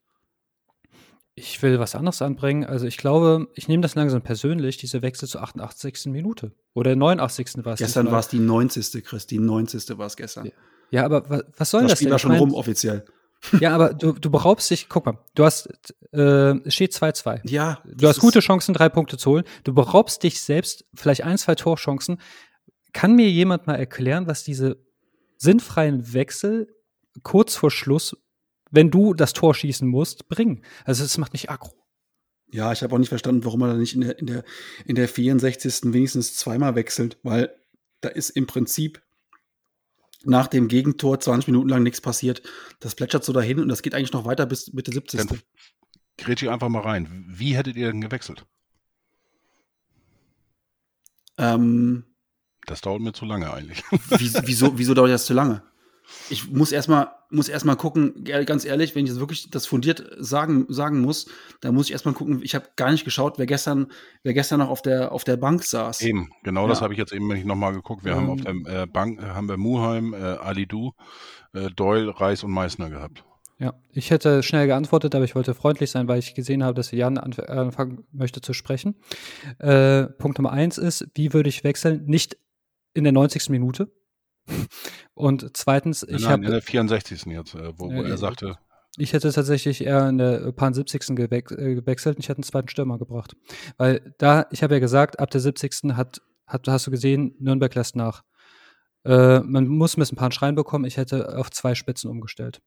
Ich will was anderes anbringen. Also ich glaube, ich nehme das langsam persönlich, diese Wechsel zur 88. Minute. Oder 89. war es. Gestern war es die 90. Chris, die 90. war es gestern. Ja. aber was, was soll das, das Spiel denn? war schon rum offiziell. Ja, aber du, du beraubst dich, guck mal, du hast, äh, steht 2-2. Ja. Du hast gute Chancen, drei Punkte zu holen. Du beraubst dich selbst, vielleicht ein, zwei Torchancen. Kann mir jemand mal erklären, was diese sinnfreien Wechsel kurz vor Schluss, wenn du das Tor schießen musst, bringen? Also es macht mich aggro. Ja, ich habe auch nicht verstanden, warum er da nicht in der, in der, in der 64. wenigstens zweimal wechselt, weil da ist im Prinzip nach dem Gegentor 20 Minuten lang nichts passiert. Das plätschert so dahin und das geht eigentlich noch weiter bis Mitte 70. Dann grätsch ich einfach mal rein. Wie hättet ihr denn gewechselt? Ähm, das dauert mir zu lange eigentlich. wieso, wieso dauert das zu lange? Ich muss erstmal muss erstmal gucken, ganz ehrlich, wenn ich jetzt wirklich das fundiert sagen, sagen muss, da muss ich erstmal gucken, ich habe gar nicht geschaut, wer gestern, wer gestern noch auf der, auf der Bank saß. Eben, genau ja. das habe ich jetzt eben nochmal geguckt. Wir ähm, haben auf der äh, Bank, äh, haben wir Muheim, äh, Alidu, äh, Doyle, Reis und Meißner gehabt. Ja, ich hätte schnell geantwortet, aber ich wollte freundlich sein, weil ich gesehen habe, dass Jan anfangen möchte zu sprechen. Äh, Punkt Nummer eins ist, wie würde ich wechseln? Nicht in der 90. Minute, und zweitens, ich habe. In der 64. jetzt, äh, wo, wo äh, er sagte. Ich hätte tatsächlich eher in der paar 70. Gewe äh, gewechselt und ich hätte einen zweiten Stürmer gebracht. Weil da, ich habe ja gesagt, ab der 70. hat, hat, hast du gesehen, Nürnberg lässt nach. Äh, man muss ein bisschen ein paar Schreien bekommen. Ich hätte auf zwei Spitzen umgestellt.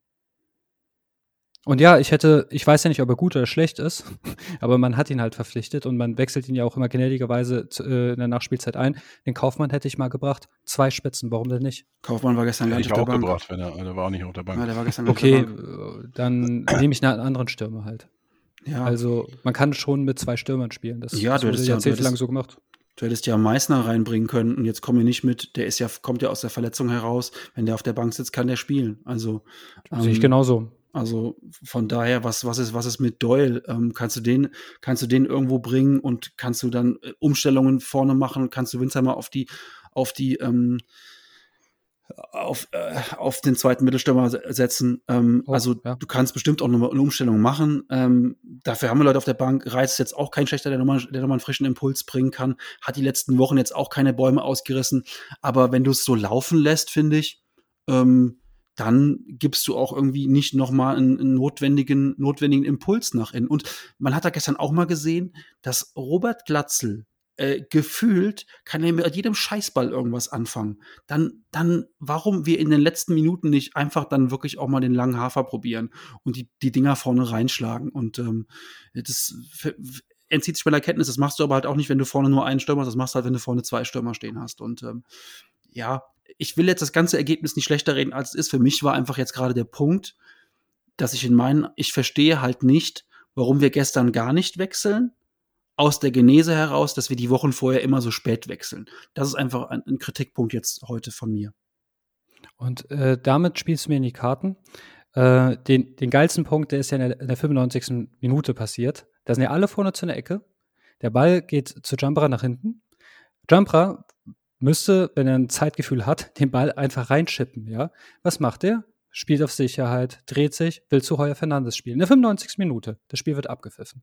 Und ja, ich hätte, ich weiß ja nicht, ob er gut oder schlecht ist, (laughs) aber man hat ihn halt verpflichtet und man wechselt ihn ja auch immer gnädigerweise äh, in der Nachspielzeit ein. Den Kaufmann hätte ich mal gebracht. Zwei Spitzen, warum denn nicht? Kaufmann war gestern gar nicht auf der Bank. Gebracht, wenn er, der war auch nicht auf der Bank. Ja, der war gestern okay, dann nehme ich einen anderen Stürmer halt. Ja. Also man kann schon mit zwei Stürmern spielen. Das, ja, das du wurde jahrzehntelang so gemacht. Du hättest ja Meißner reinbringen können und jetzt komme ich nicht mit. Der ist ja, kommt ja aus der Verletzung heraus. Wenn der auf der Bank sitzt, kann der spielen. Also ähm, sehe ich genauso. Also von daher, was, was ist, was ist mit Doyle? Ähm, kannst du den, kannst du den irgendwo bringen und kannst du dann äh, Umstellungen vorne machen? Kannst du Winsheimer auf die, auf die, ähm, auf, äh, auf den zweiten Mittelstürmer setzen. Ähm, oh, also ja. du kannst bestimmt auch nochmal eine Umstellung machen. Ähm, dafür haben wir Leute auf der Bank. Reis ist jetzt auch kein schlechter, der nochmal, der nochmal einen frischen Impuls bringen kann. Hat die letzten Wochen jetzt auch keine Bäume ausgerissen. Aber wenn du es so laufen lässt, finde ich, ähm, dann gibst du auch irgendwie nicht nochmal einen, einen notwendigen, notwendigen Impuls nach innen. Und man hat da gestern auch mal gesehen, dass Robert Glatzel äh, gefühlt kann er mit jedem Scheißball irgendwas anfangen. Dann, dann, warum wir in den letzten Minuten nicht einfach dann wirklich auch mal den langen Hafer probieren und die, die Dinger vorne reinschlagen. Und ähm, das entzieht sich meiner Kenntnis. Das machst du aber halt auch nicht, wenn du vorne nur einen Stürmer hast. Das machst du halt, wenn du vorne zwei Stürmer stehen hast. Und ähm, ja, ich will jetzt das ganze Ergebnis nicht schlechter reden, als es ist. Für mich war einfach jetzt gerade der Punkt, dass ich in meinen, ich verstehe halt nicht, warum wir gestern gar nicht wechseln. Aus der Genese heraus, dass wir die Wochen vorher immer so spät wechseln. Das ist einfach ein, ein Kritikpunkt jetzt heute von mir. Und äh, damit spielst du mir in die Karten. Äh, den, den geilsten Punkt, der ist ja in der, in der 95. Minute passiert. Da sind ja alle vorne zu einer Ecke. Der Ball geht zu Jumpera nach hinten. Jumpera müsste, wenn er ein Zeitgefühl hat, (laughs) den Ball einfach reinschippen, ja. Was macht er? Spielt auf Sicherheit, dreht sich, will zu Heuer Fernandes spielen. In der 95. Minute. Das Spiel wird abgepfiffen.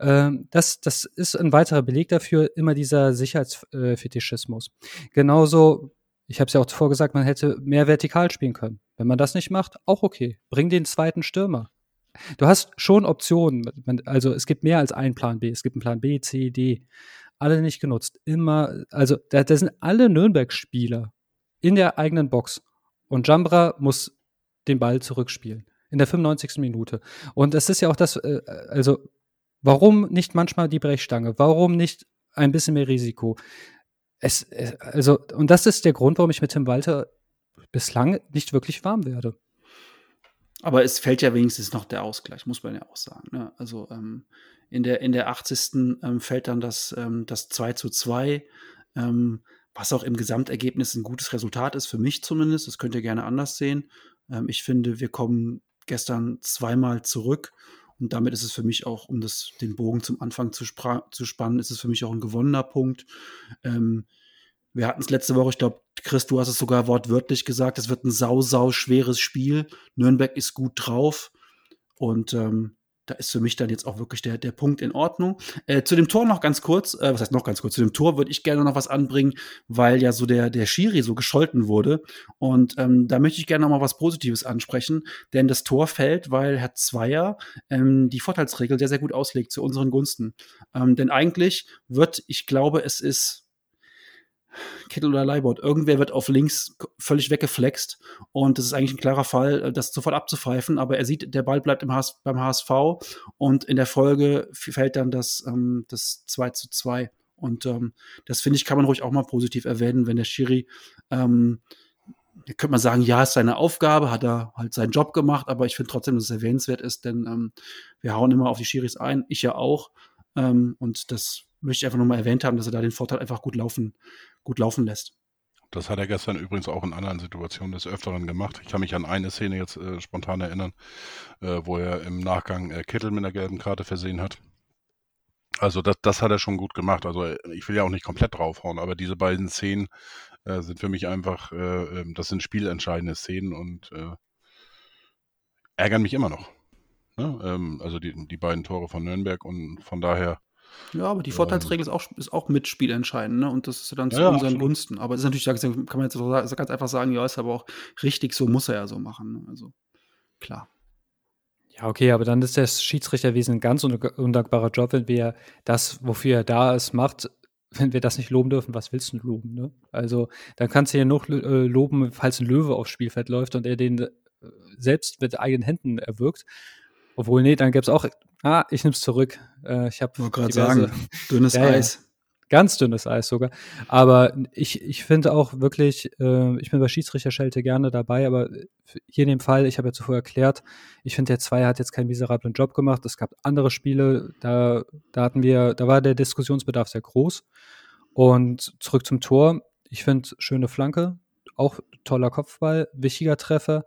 Ähm, das, das ist ein weiterer Beleg dafür, immer dieser Sicherheitsfetischismus. Genauso, ich habe es ja auch zuvor gesagt, man hätte mehr vertikal spielen können. Wenn man das nicht macht, auch okay. Bring den zweiten Stürmer. Du hast schon Optionen. Also es gibt mehr als einen Plan B. Es gibt einen Plan B, C, D. Alle nicht genutzt. Immer, also da, da sind alle Nürnberg-Spieler in der eigenen Box. Und Jambra muss den Ball zurückspielen. In der 95. Minute. Und es ist ja auch das, äh, also warum nicht manchmal die Brechstange? Warum nicht ein bisschen mehr Risiko? Es, äh, also, und das ist der Grund, warum ich mit Tim Walter bislang nicht wirklich warm werde. Aber es fällt ja wenigstens noch der Ausgleich, muss man ja auch sagen. Ne? Also ähm, in, der, in der 80. Ähm, fällt dann das, ähm, das 2 zu 2, ähm, was auch im Gesamtergebnis ein gutes Resultat ist, für mich zumindest. Das könnt ihr gerne anders sehen. Ähm, ich finde, wir kommen gestern zweimal zurück und damit ist es für mich auch, um das, den Bogen zum Anfang zu, zu spannen, ist es für mich auch ein gewonnener Punkt. Ähm, wir hatten es letzte Woche, ich glaube, Chris, du hast es sogar wortwörtlich gesagt, es wird ein sau, sau schweres Spiel. Nürnberg ist gut drauf. Und ähm, da ist für mich dann jetzt auch wirklich der, der Punkt in Ordnung. Äh, zu dem Tor noch ganz kurz, äh, was heißt noch ganz kurz, zu dem Tor würde ich gerne noch was anbringen, weil ja so der, der Schiri so gescholten wurde. Und ähm, da möchte ich gerne noch mal was Positives ansprechen, denn das Tor fällt, weil Herr Zweier ähm, die Vorteilsregel sehr, sehr gut auslegt zu unseren Gunsten. Ähm, denn eigentlich wird, ich glaube, es ist Kittel oder Leibot. Irgendwer wird auf links völlig weggeflext und das ist eigentlich ein klarer Fall, äh, das sofort abzupfeifen, aber er sieht, der Ball bleibt im HS, beim HSV und in der Folge fällt dann das, ähm, das 2 zu 2. Und ähm, das finde ich, kann man ruhig auch mal positiv erwähnen, wenn der Schiri, ähm, könnte man sagen, ja, ist seine Aufgabe, hat er halt seinen Job gemacht, aber ich finde trotzdem, dass es erwähnenswert ist, denn ähm, wir hauen immer auf die Schiris ein, ich ja auch. Ähm, und das möchte ich einfach nochmal erwähnt haben, dass er da den Vorteil einfach gut laufen, gut laufen lässt. Das hat er gestern übrigens auch in anderen Situationen des Öfteren gemacht. Ich kann mich an eine Szene jetzt äh, spontan erinnern, äh, wo er im Nachgang äh, Kittel mit einer gelben Karte versehen hat. Also das, das hat er schon gut gemacht. Also äh, ich will ja auch nicht komplett draufhauen, aber diese beiden Szenen äh, sind für mich einfach, äh, ähm, das sind spielentscheidende Szenen und ärgern mich immer noch. Ne? Ähm, also die, die beiden Tore von Nürnberg und von daher ja, aber die. Vorteilsregel ist auch, ist auch mit spielentscheidend, ne? Und das ist dann zu ja, unseren absolut. Gunsten. Aber es ist natürlich, kann man jetzt so ganz einfach sagen, ja, ist aber auch richtig, so muss er ja so machen. Ne? Also klar. Ja, okay, aber dann ist das Schiedsrichterwesen ein ganz undankbarer Job, wenn wir das, wofür er da ist, macht, wenn wir das nicht loben dürfen, was willst du loben? Ne? Also dann kannst du ja noch äh, loben, falls ein Löwe aufs Spielfeld läuft und er den äh, selbst mit eigenen Händen erwirkt. Obwohl, nee, dann gäbe es auch Ah, ich nehme es zurück. Äh, ich habe gerade sagen, dünnes (laughs) ja, Eis. Ja, ganz dünnes Eis sogar. Aber ich, ich finde auch wirklich, äh, ich bin bei Schiedsrichterschelte gerne dabei, aber hier in dem Fall, ich habe ja zuvor erklärt, ich finde, der Zweier hat jetzt keinen miserablen Job gemacht. Es gab andere Spiele, da, da hatten wir, da war der Diskussionsbedarf sehr groß. Und zurück zum Tor. Ich finde, schöne Flanke, auch toller Kopfball, wichtiger Treffer.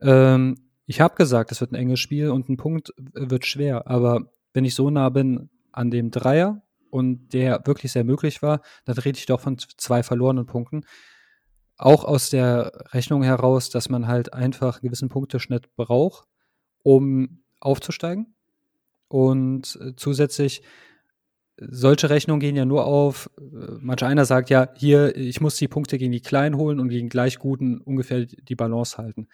Ähm, ich habe gesagt, es wird ein enges Spiel und ein Punkt wird schwer. Aber wenn ich so nah bin an dem Dreier und der wirklich sehr möglich war, dann rede ich doch von zwei verlorenen Punkten. Auch aus der Rechnung heraus, dass man halt einfach einen gewissen Punkteschnitt braucht, um aufzusteigen. Und äh, zusätzlich, solche Rechnungen gehen ja nur auf, äh, manch einer sagt ja, hier, ich muss die Punkte gegen die Kleinen holen und gegen gleich Guten ungefähr die Balance halten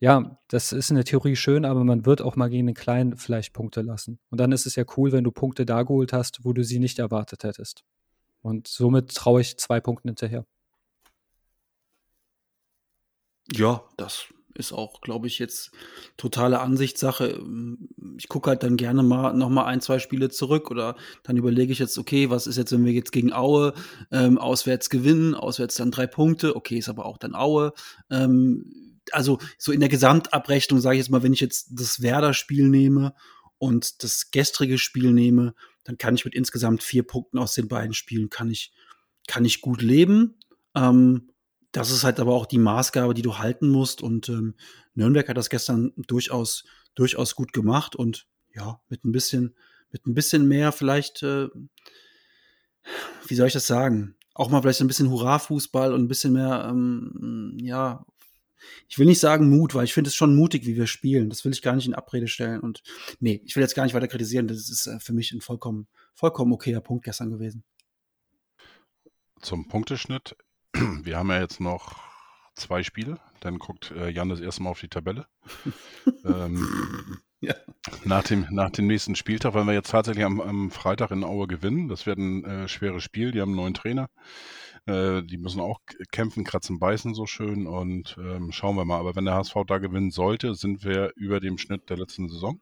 ja, das ist in der Theorie schön, aber man wird auch mal gegen den Kleinen vielleicht Punkte lassen. Und dann ist es ja cool, wenn du Punkte da geholt hast, wo du sie nicht erwartet hättest. Und somit traue ich zwei Punkten hinterher. Ja, das ist auch, glaube ich, jetzt totale Ansichtssache. Ich gucke halt dann gerne mal noch mal ein, zwei Spiele zurück oder dann überlege ich jetzt, okay, was ist jetzt, wenn wir jetzt gegen Aue ähm, auswärts gewinnen, auswärts dann drei Punkte, okay, ist aber auch dann Aue. Ähm, also so in der Gesamtabrechnung sage ich jetzt mal, wenn ich jetzt das Werder-Spiel nehme und das gestrige Spiel nehme, dann kann ich mit insgesamt vier Punkten aus den beiden Spielen kann ich kann ich gut leben. Ähm, das ist halt aber auch die Maßgabe, die du halten musst. Und ähm, Nürnberg hat das gestern durchaus, durchaus gut gemacht und ja, mit ein bisschen, mit ein bisschen mehr vielleicht, äh, wie soll ich das sagen? Auch mal vielleicht ein bisschen Hurra-Fußball und ein bisschen mehr, ähm, ja, ich will nicht sagen Mut, weil ich finde es schon mutig, wie wir spielen. Das will ich gar nicht in Abrede stellen. Und nee, ich will jetzt gar nicht weiter kritisieren. Das ist äh, für mich ein vollkommen, vollkommen okayer Punkt gestern gewesen. Zum Punkteschnitt. (clears throat) Wir haben ja jetzt noch zwei Spiele. Dann guckt äh, Jan das erste Mal auf die Tabelle. (laughs) ähm, ja. nach, dem, nach dem nächsten Spieltag, weil wir jetzt tatsächlich am, am Freitag in Aue gewinnen. Das wird ein äh, schweres Spiel. Die haben einen neuen Trainer. Äh, die müssen auch kämpfen, kratzen, beißen so schön und ähm, schauen wir mal. Aber wenn der HSV da gewinnen sollte, sind wir über dem Schnitt der letzten Saison.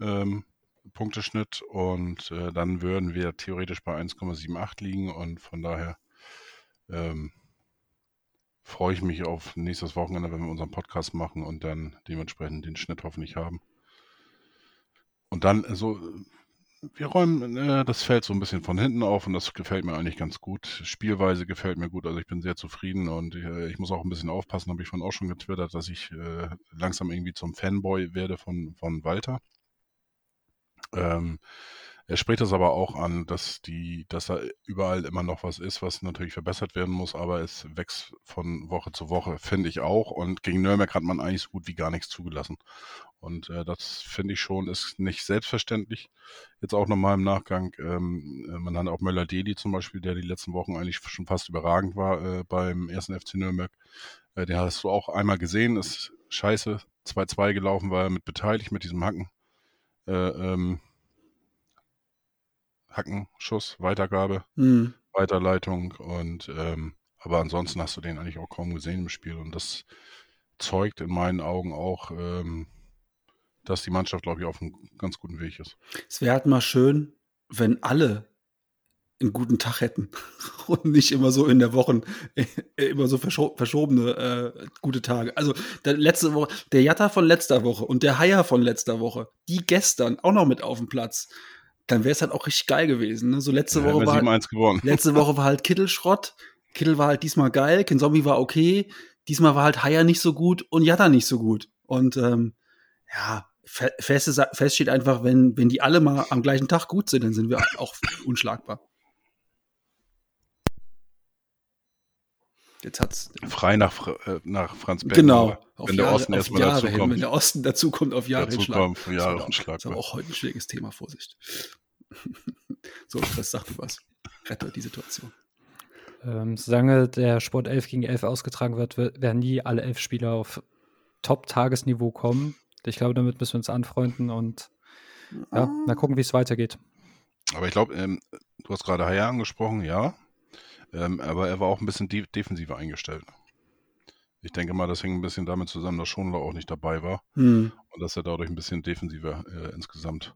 Ähm, Punkteschnitt und äh, dann würden wir theoretisch bei 1,78 liegen und von daher ähm, freue ich mich auf nächstes Wochenende, wenn wir unseren Podcast machen und dann dementsprechend den Schnitt hoffentlich haben. Und dann so wir räumen äh, das Feld so ein bisschen von hinten auf und das gefällt mir eigentlich ganz gut. Spielweise gefällt mir gut, also ich bin sehr zufrieden und äh, ich muss auch ein bisschen aufpassen, habe ich von auch schon getwittert, dass ich äh, langsam irgendwie zum Fanboy werde von, von Walter. Ähm, er spricht das aber auch an, dass die, dass da überall immer noch was ist, was natürlich verbessert werden muss, aber es wächst von Woche zu Woche, finde ich auch. Und gegen Nürnberg hat man eigentlich so gut wie gar nichts zugelassen. Und äh, das finde ich schon, ist nicht selbstverständlich. Jetzt auch nochmal im Nachgang, ähm, äh, man hat auch Möller-Deli zum Beispiel, der die letzten Wochen eigentlich schon fast überragend war äh, beim ersten FC Nürnberg. Äh, den hast du auch einmal gesehen, ist scheiße, 2-2 gelaufen, war er mit beteiligt mit diesem Hacken. Äh, ähm, Hackenschuss, Weitergabe, mhm. Weiterleitung und ähm, aber ansonsten hast du den eigentlich auch kaum gesehen im Spiel und das zeugt in meinen Augen auch, ähm, dass die Mannschaft, glaube ich, auf einem ganz guten Weg ist. Es wäre halt mal schön, wenn alle einen guten Tag hätten (laughs) und nicht immer so in der Woche äh, immer so verscho verschobene äh, gute Tage. Also der letzte Woche, der Jatta von letzter Woche und der Haier von letzter Woche, die gestern auch noch mit auf dem Platz dann wäre es halt auch richtig geil gewesen. Ne? So letzte ja, Woche war halt, letzte Woche war halt Kittelschrott. Kittel war halt diesmal geil, Ken Zombie war okay. Diesmal war halt Haier nicht so gut und Jatta nicht so gut. Und ähm, ja, fest, fest steht einfach, wenn, wenn die alle mal am gleichen Tag gut sind, dann sind wir auch unschlagbar. Jetzt hat's frei nach, äh, nach Franz Becken. Genau. Wenn der Osten erstmal dazu kommt. Wenn der Osten dazu kommt, auf Jahre dazu kommt, für Jahre das ist, aber auch heute ein schwieriges Thema, Vorsicht. (laughs) so, das sagt du was. Rette die Situation. Ähm, solange der Sport 11 gegen 11 ausgetragen wird, werden nie alle elf Spieler auf Top-Tagesniveau kommen. Ich glaube, damit müssen wir uns anfreunden und ja, mal gucken, wie es weitergeht. Aber ich glaube, ähm, du hast gerade Haya angesprochen, ja. Ähm, aber er war auch ein bisschen de defensiver eingestellt. Ich denke mal, das hing ein bisschen damit zusammen, dass Schonler auch nicht dabei war hm. und dass er dadurch ein bisschen defensiver äh, insgesamt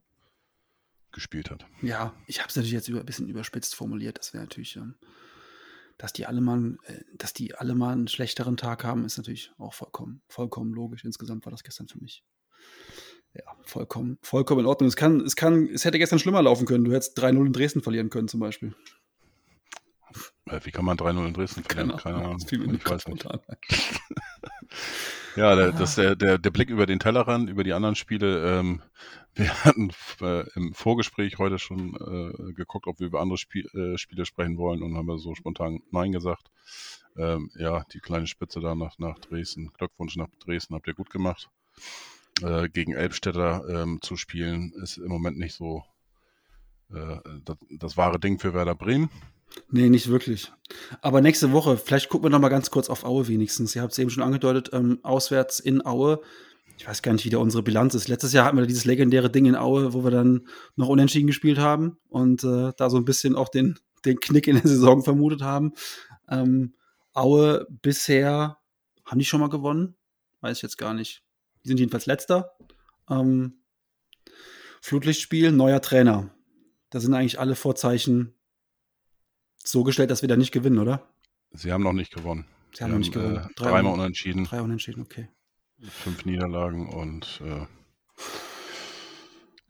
gespielt hat. Ja, ich habe es natürlich jetzt über, ein bisschen überspitzt formuliert. Das wäre natürlich, ähm, dass die alle mal, äh, dass die alle mal einen schlechteren Tag haben, ist natürlich auch vollkommen, vollkommen logisch. Insgesamt war das gestern für mich ja, vollkommen, vollkommen in Ordnung. Es kann, es kann, es hätte gestern schlimmer laufen können. Du hättest 3-0 in Dresden verlieren können, zum Beispiel. Äh, wie kann man 3-0 in Dresden verlieren? Keine, Ahnung. Keine Ahnung. Ich weiß nicht. (laughs) ja, der, das, der, der, der Blick über den Tellerrand, über die anderen Spiele. Ähm, (laughs) wir hatten äh, im Vorgespräch heute schon äh, geguckt, ob wir über andere Spiel, äh, Spiele sprechen wollen und haben wir so spontan Nein gesagt. Ähm, ja, die kleine Spitze da nach, nach Dresden. Glückwunsch nach Dresden, habt ihr gut gemacht. Äh, gegen Elbstädter ähm, zu spielen, ist im Moment nicht so äh, das, das wahre Ding für Werder Bremen. Nee, nicht wirklich. Aber nächste Woche, vielleicht gucken wir noch mal ganz kurz auf Aue wenigstens. Ihr habt es eben schon angedeutet, ähm, auswärts in Aue. Ich weiß gar nicht, wie da unsere Bilanz ist. Letztes Jahr hatten wir dieses legendäre Ding in Aue, wo wir dann noch unentschieden gespielt haben und äh, da so ein bisschen auch den, den Knick in der Saison vermutet haben. Ähm, Aue bisher, haben die schon mal gewonnen? Weiß ich jetzt gar nicht. Die sind jedenfalls letzter. Ähm, Flutlichtspiel, neuer Trainer. Da sind eigentlich alle Vorzeichen so gestellt, dass wir da nicht gewinnen, oder? Sie haben noch nicht gewonnen. Sie haben noch nicht gewonnen. Äh, Drei dreimal unentschieden. Drei unentschieden, okay. Fünf Niederlagen und äh,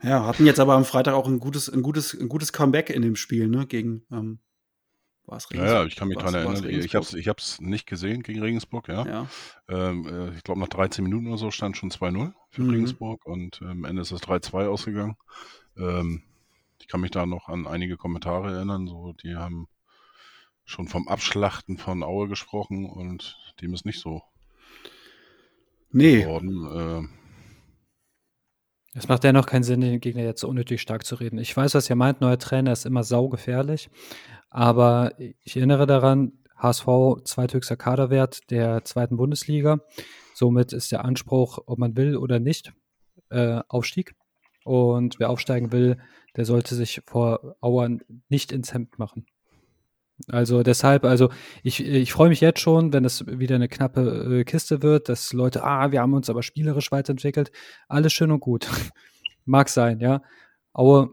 ja, hatten jetzt aber am Freitag auch ein gutes, ein gutes, ein gutes Comeback in dem Spiel, ne? Gegen, ähm, War es Ja, ja, ich kann mich daran erinnern. Ich Regensburg? habe es ich hab's nicht gesehen gegen Regensburg, ja. Ja. Ähm, äh, ich glaube, nach 13 Minuten oder so stand schon 2-0 für Mhm. Regensburg und ähm, am Ende ist es 3-2 ausgegangen. Ähm, ich kann mich da noch an einige Kommentare erinnern, so die haben schon vom Abschlachten von Aue gesprochen und dem ist nicht so Nee, geworden. Ähm, Es macht dennoch keinen Sinn, den Gegner jetzt so unnötig stark zu reden. Ich weiß, was ihr meint, neuer Trainer ist immer saugefährlich, aber ich erinnere daran, HSV zweithöchster Kaderwert der zweiten Bundesliga. Somit ist der Anspruch, ob man will oder nicht, äh, Aufstieg. Und wer aufsteigen will, der sollte sich vor Auern nicht ins Hemd machen. Also deshalb, also ich, ich freue mich jetzt schon, wenn es wieder eine knappe äh, Kiste wird, dass Leute, ah, wir haben uns aber spielerisch weiterentwickelt. Alles schön und gut. (laughs) Mag sein, ja. Aber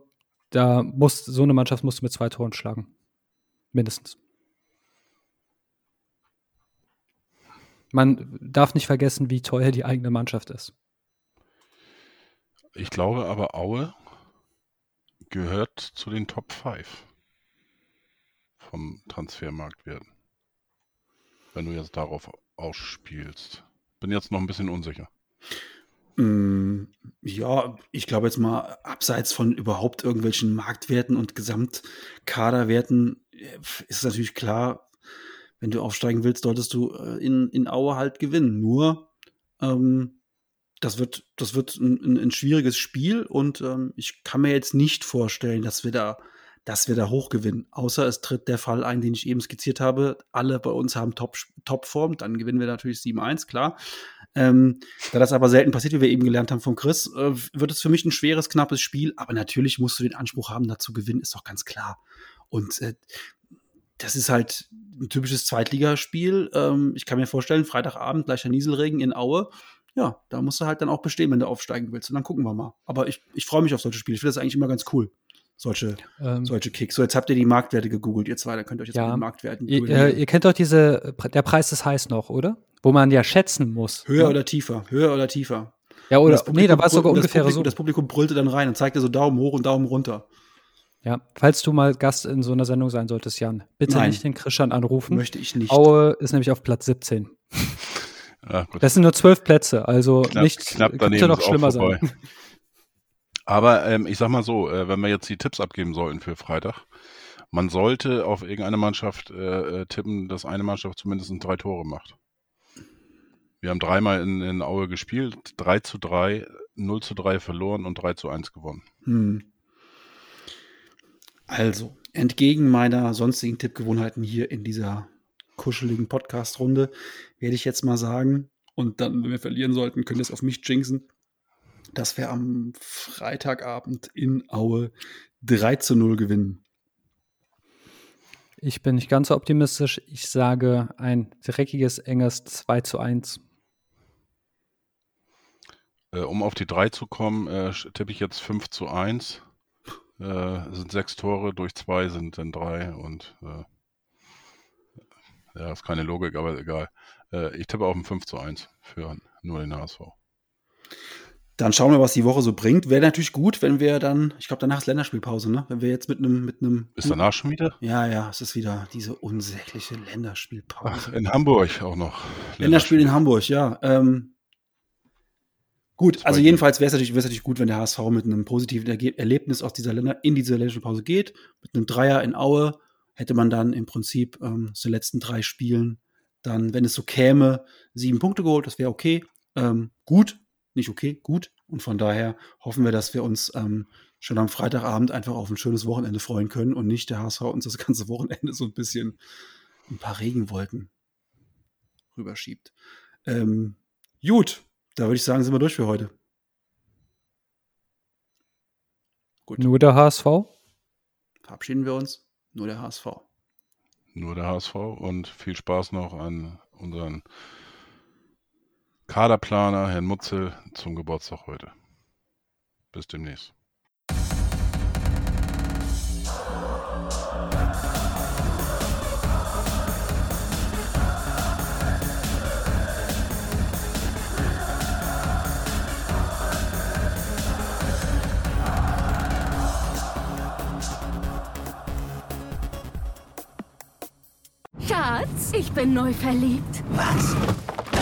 da muss, so eine Mannschaft musst du mit zwei Toren schlagen. Mindestens. Man darf nicht vergessen, wie teuer die eigene Mannschaft ist. ich glaube aber, Aue gehört zu den Top 5 vom Transfermarktwert. Wenn du jetzt darauf ausspielst. Bin jetzt noch ein bisschen unsicher. Mm, Ja, ich glaube jetzt mal, abseits von überhaupt irgendwelchen Marktwerten und Gesamtkaderwerten äh, ist natürlich klar, wenn du aufsteigen willst, solltest du äh, in, in Aue halt gewinnen. Nur, ähm, das wird, das wird ein, ein, ein schwieriges Spiel und ähm, ich kann mir jetzt nicht vorstellen, dass wir da, dass wir da hochgewinnen. Außer es tritt der Fall ein, den ich eben skizziert habe. Alle bei uns haben Top, Topform, dann gewinnen wir natürlich 7-1, klar. Ähm, da das aber selten passiert, wie wir eben gelernt haben von Chris, äh, wird es für mich ein schweres, knappes Spiel. Aber natürlich musst du den Anspruch haben, da zu gewinnen, ist doch ganz klar. Und äh, das ist halt ein typisches Zweitligaspiel. Ähm, ich kann mir vorstellen, Freitagabend gleicher Nieselregen in Aue. Ja, da musst du halt dann auch bestehen, wenn du aufsteigen willst. Und dann gucken wir mal. Aber ich, ich freue mich auf solche Spiele. Ich finde das eigentlich immer ganz cool. Solche, Ähm, solche Kicks. So, jetzt habt ihr die Marktwerte gegoogelt, ihr zwei, da könnt ihr euch jetzt Ja. mit den Marktwerten ihr, äh, ihr kennt doch diese, der Preis ist heiß noch, oder? Wo man ja schätzen muss. Höher ne? oder tiefer, höher oder tiefer. Ja, oder, das nee, Publikum da war es sogar ungefähr Publikum, so. Das Publikum brüllte dann rein und zeigte so Daumen hoch und Daumen runter. Ja, falls du mal Gast in so einer Sendung sein solltest, Jan, bitte Nein. nicht den Christian anrufen. Möchte ich nicht. Aue ist nämlich auf Platz 17. Ja, gut. Das sind nur zwölf Plätze, also Knapp- nicht knapp könnte noch schlimmer sein. Aber ähm, ich sag mal so, äh, wenn wir jetzt die Tipps abgeben sollten für Freitag, man sollte auf irgendeine Mannschaft äh, äh, tippen, dass eine Mannschaft zumindest drei Tore macht. Wir haben dreimal in, in Aue gespielt, 3 zu 3, 0 zu 3 verloren und 3 zu 1 gewonnen. Hm. Also, entgegen meiner sonstigen Tippgewohnheiten hier in dieser kuscheligen Podcast-Runde, werde ich jetzt mal sagen, und dann, wenn wir verlieren sollten, könnt ihr es auf mich jinxen, dass wir am Freitagabend in Aue 3 zu 0 gewinnen. Ich bin nicht ganz so optimistisch. Ich sage ein dreckiges, enges 2 zu 1. Äh, um auf die 3 zu kommen, äh, tippe ich jetzt 5 zu 1. Äh, es sind sechs Tore, durch zwei sind dann drei und äh, ja, ist keine Logik, aber egal. Ich tippe auf ein 5 zu 1 für nur den HSV. Dann schauen wir, was die Woche so bringt. Wäre natürlich gut, wenn wir dann, ich glaube, danach ist Länderspielpause, ne? Wenn wir jetzt mit einem, mit einem. Ist danach schon wieder? Ja, ja, es ist wieder diese unsägliche Ach, Länderspielpause. in Hamburg auch noch. Länderspiel in Hamburg, ja. Ähm, gut, also Zwei jedenfalls wäre es natürlich, wär's natürlich gut, wenn der HSV mit einem positiven Erlebnis aus dieser Länder in diese Länderspielpause geht. Mit einem Dreier in Aue hätte man dann im Prinzip ähm, aus den letzten drei Spielen dann, wenn es so käme, sieben Punkte geholt. Das wäre okay. Ähm, gut, nicht okay, gut. Und von daher hoffen wir, dass wir uns ähm, schon am Freitagabend einfach auf ein schönes Wochenende freuen können und nicht der HSV uns das (laughs) ganze Wochenende so ein bisschen ein paar Regenwolken rüberschiebt. Ähm, gut, da würde ich sagen, sind wir durch für heute. Gut, Nur der HSV? verabschieden wir uns. Nur der HSV. Nur der HSV und viel Spaß noch an unseren Kaderplaner Herrn Mutzel zum Geburtstag heute. Bis demnächst. Schatz, ich bin neu verliebt. Was?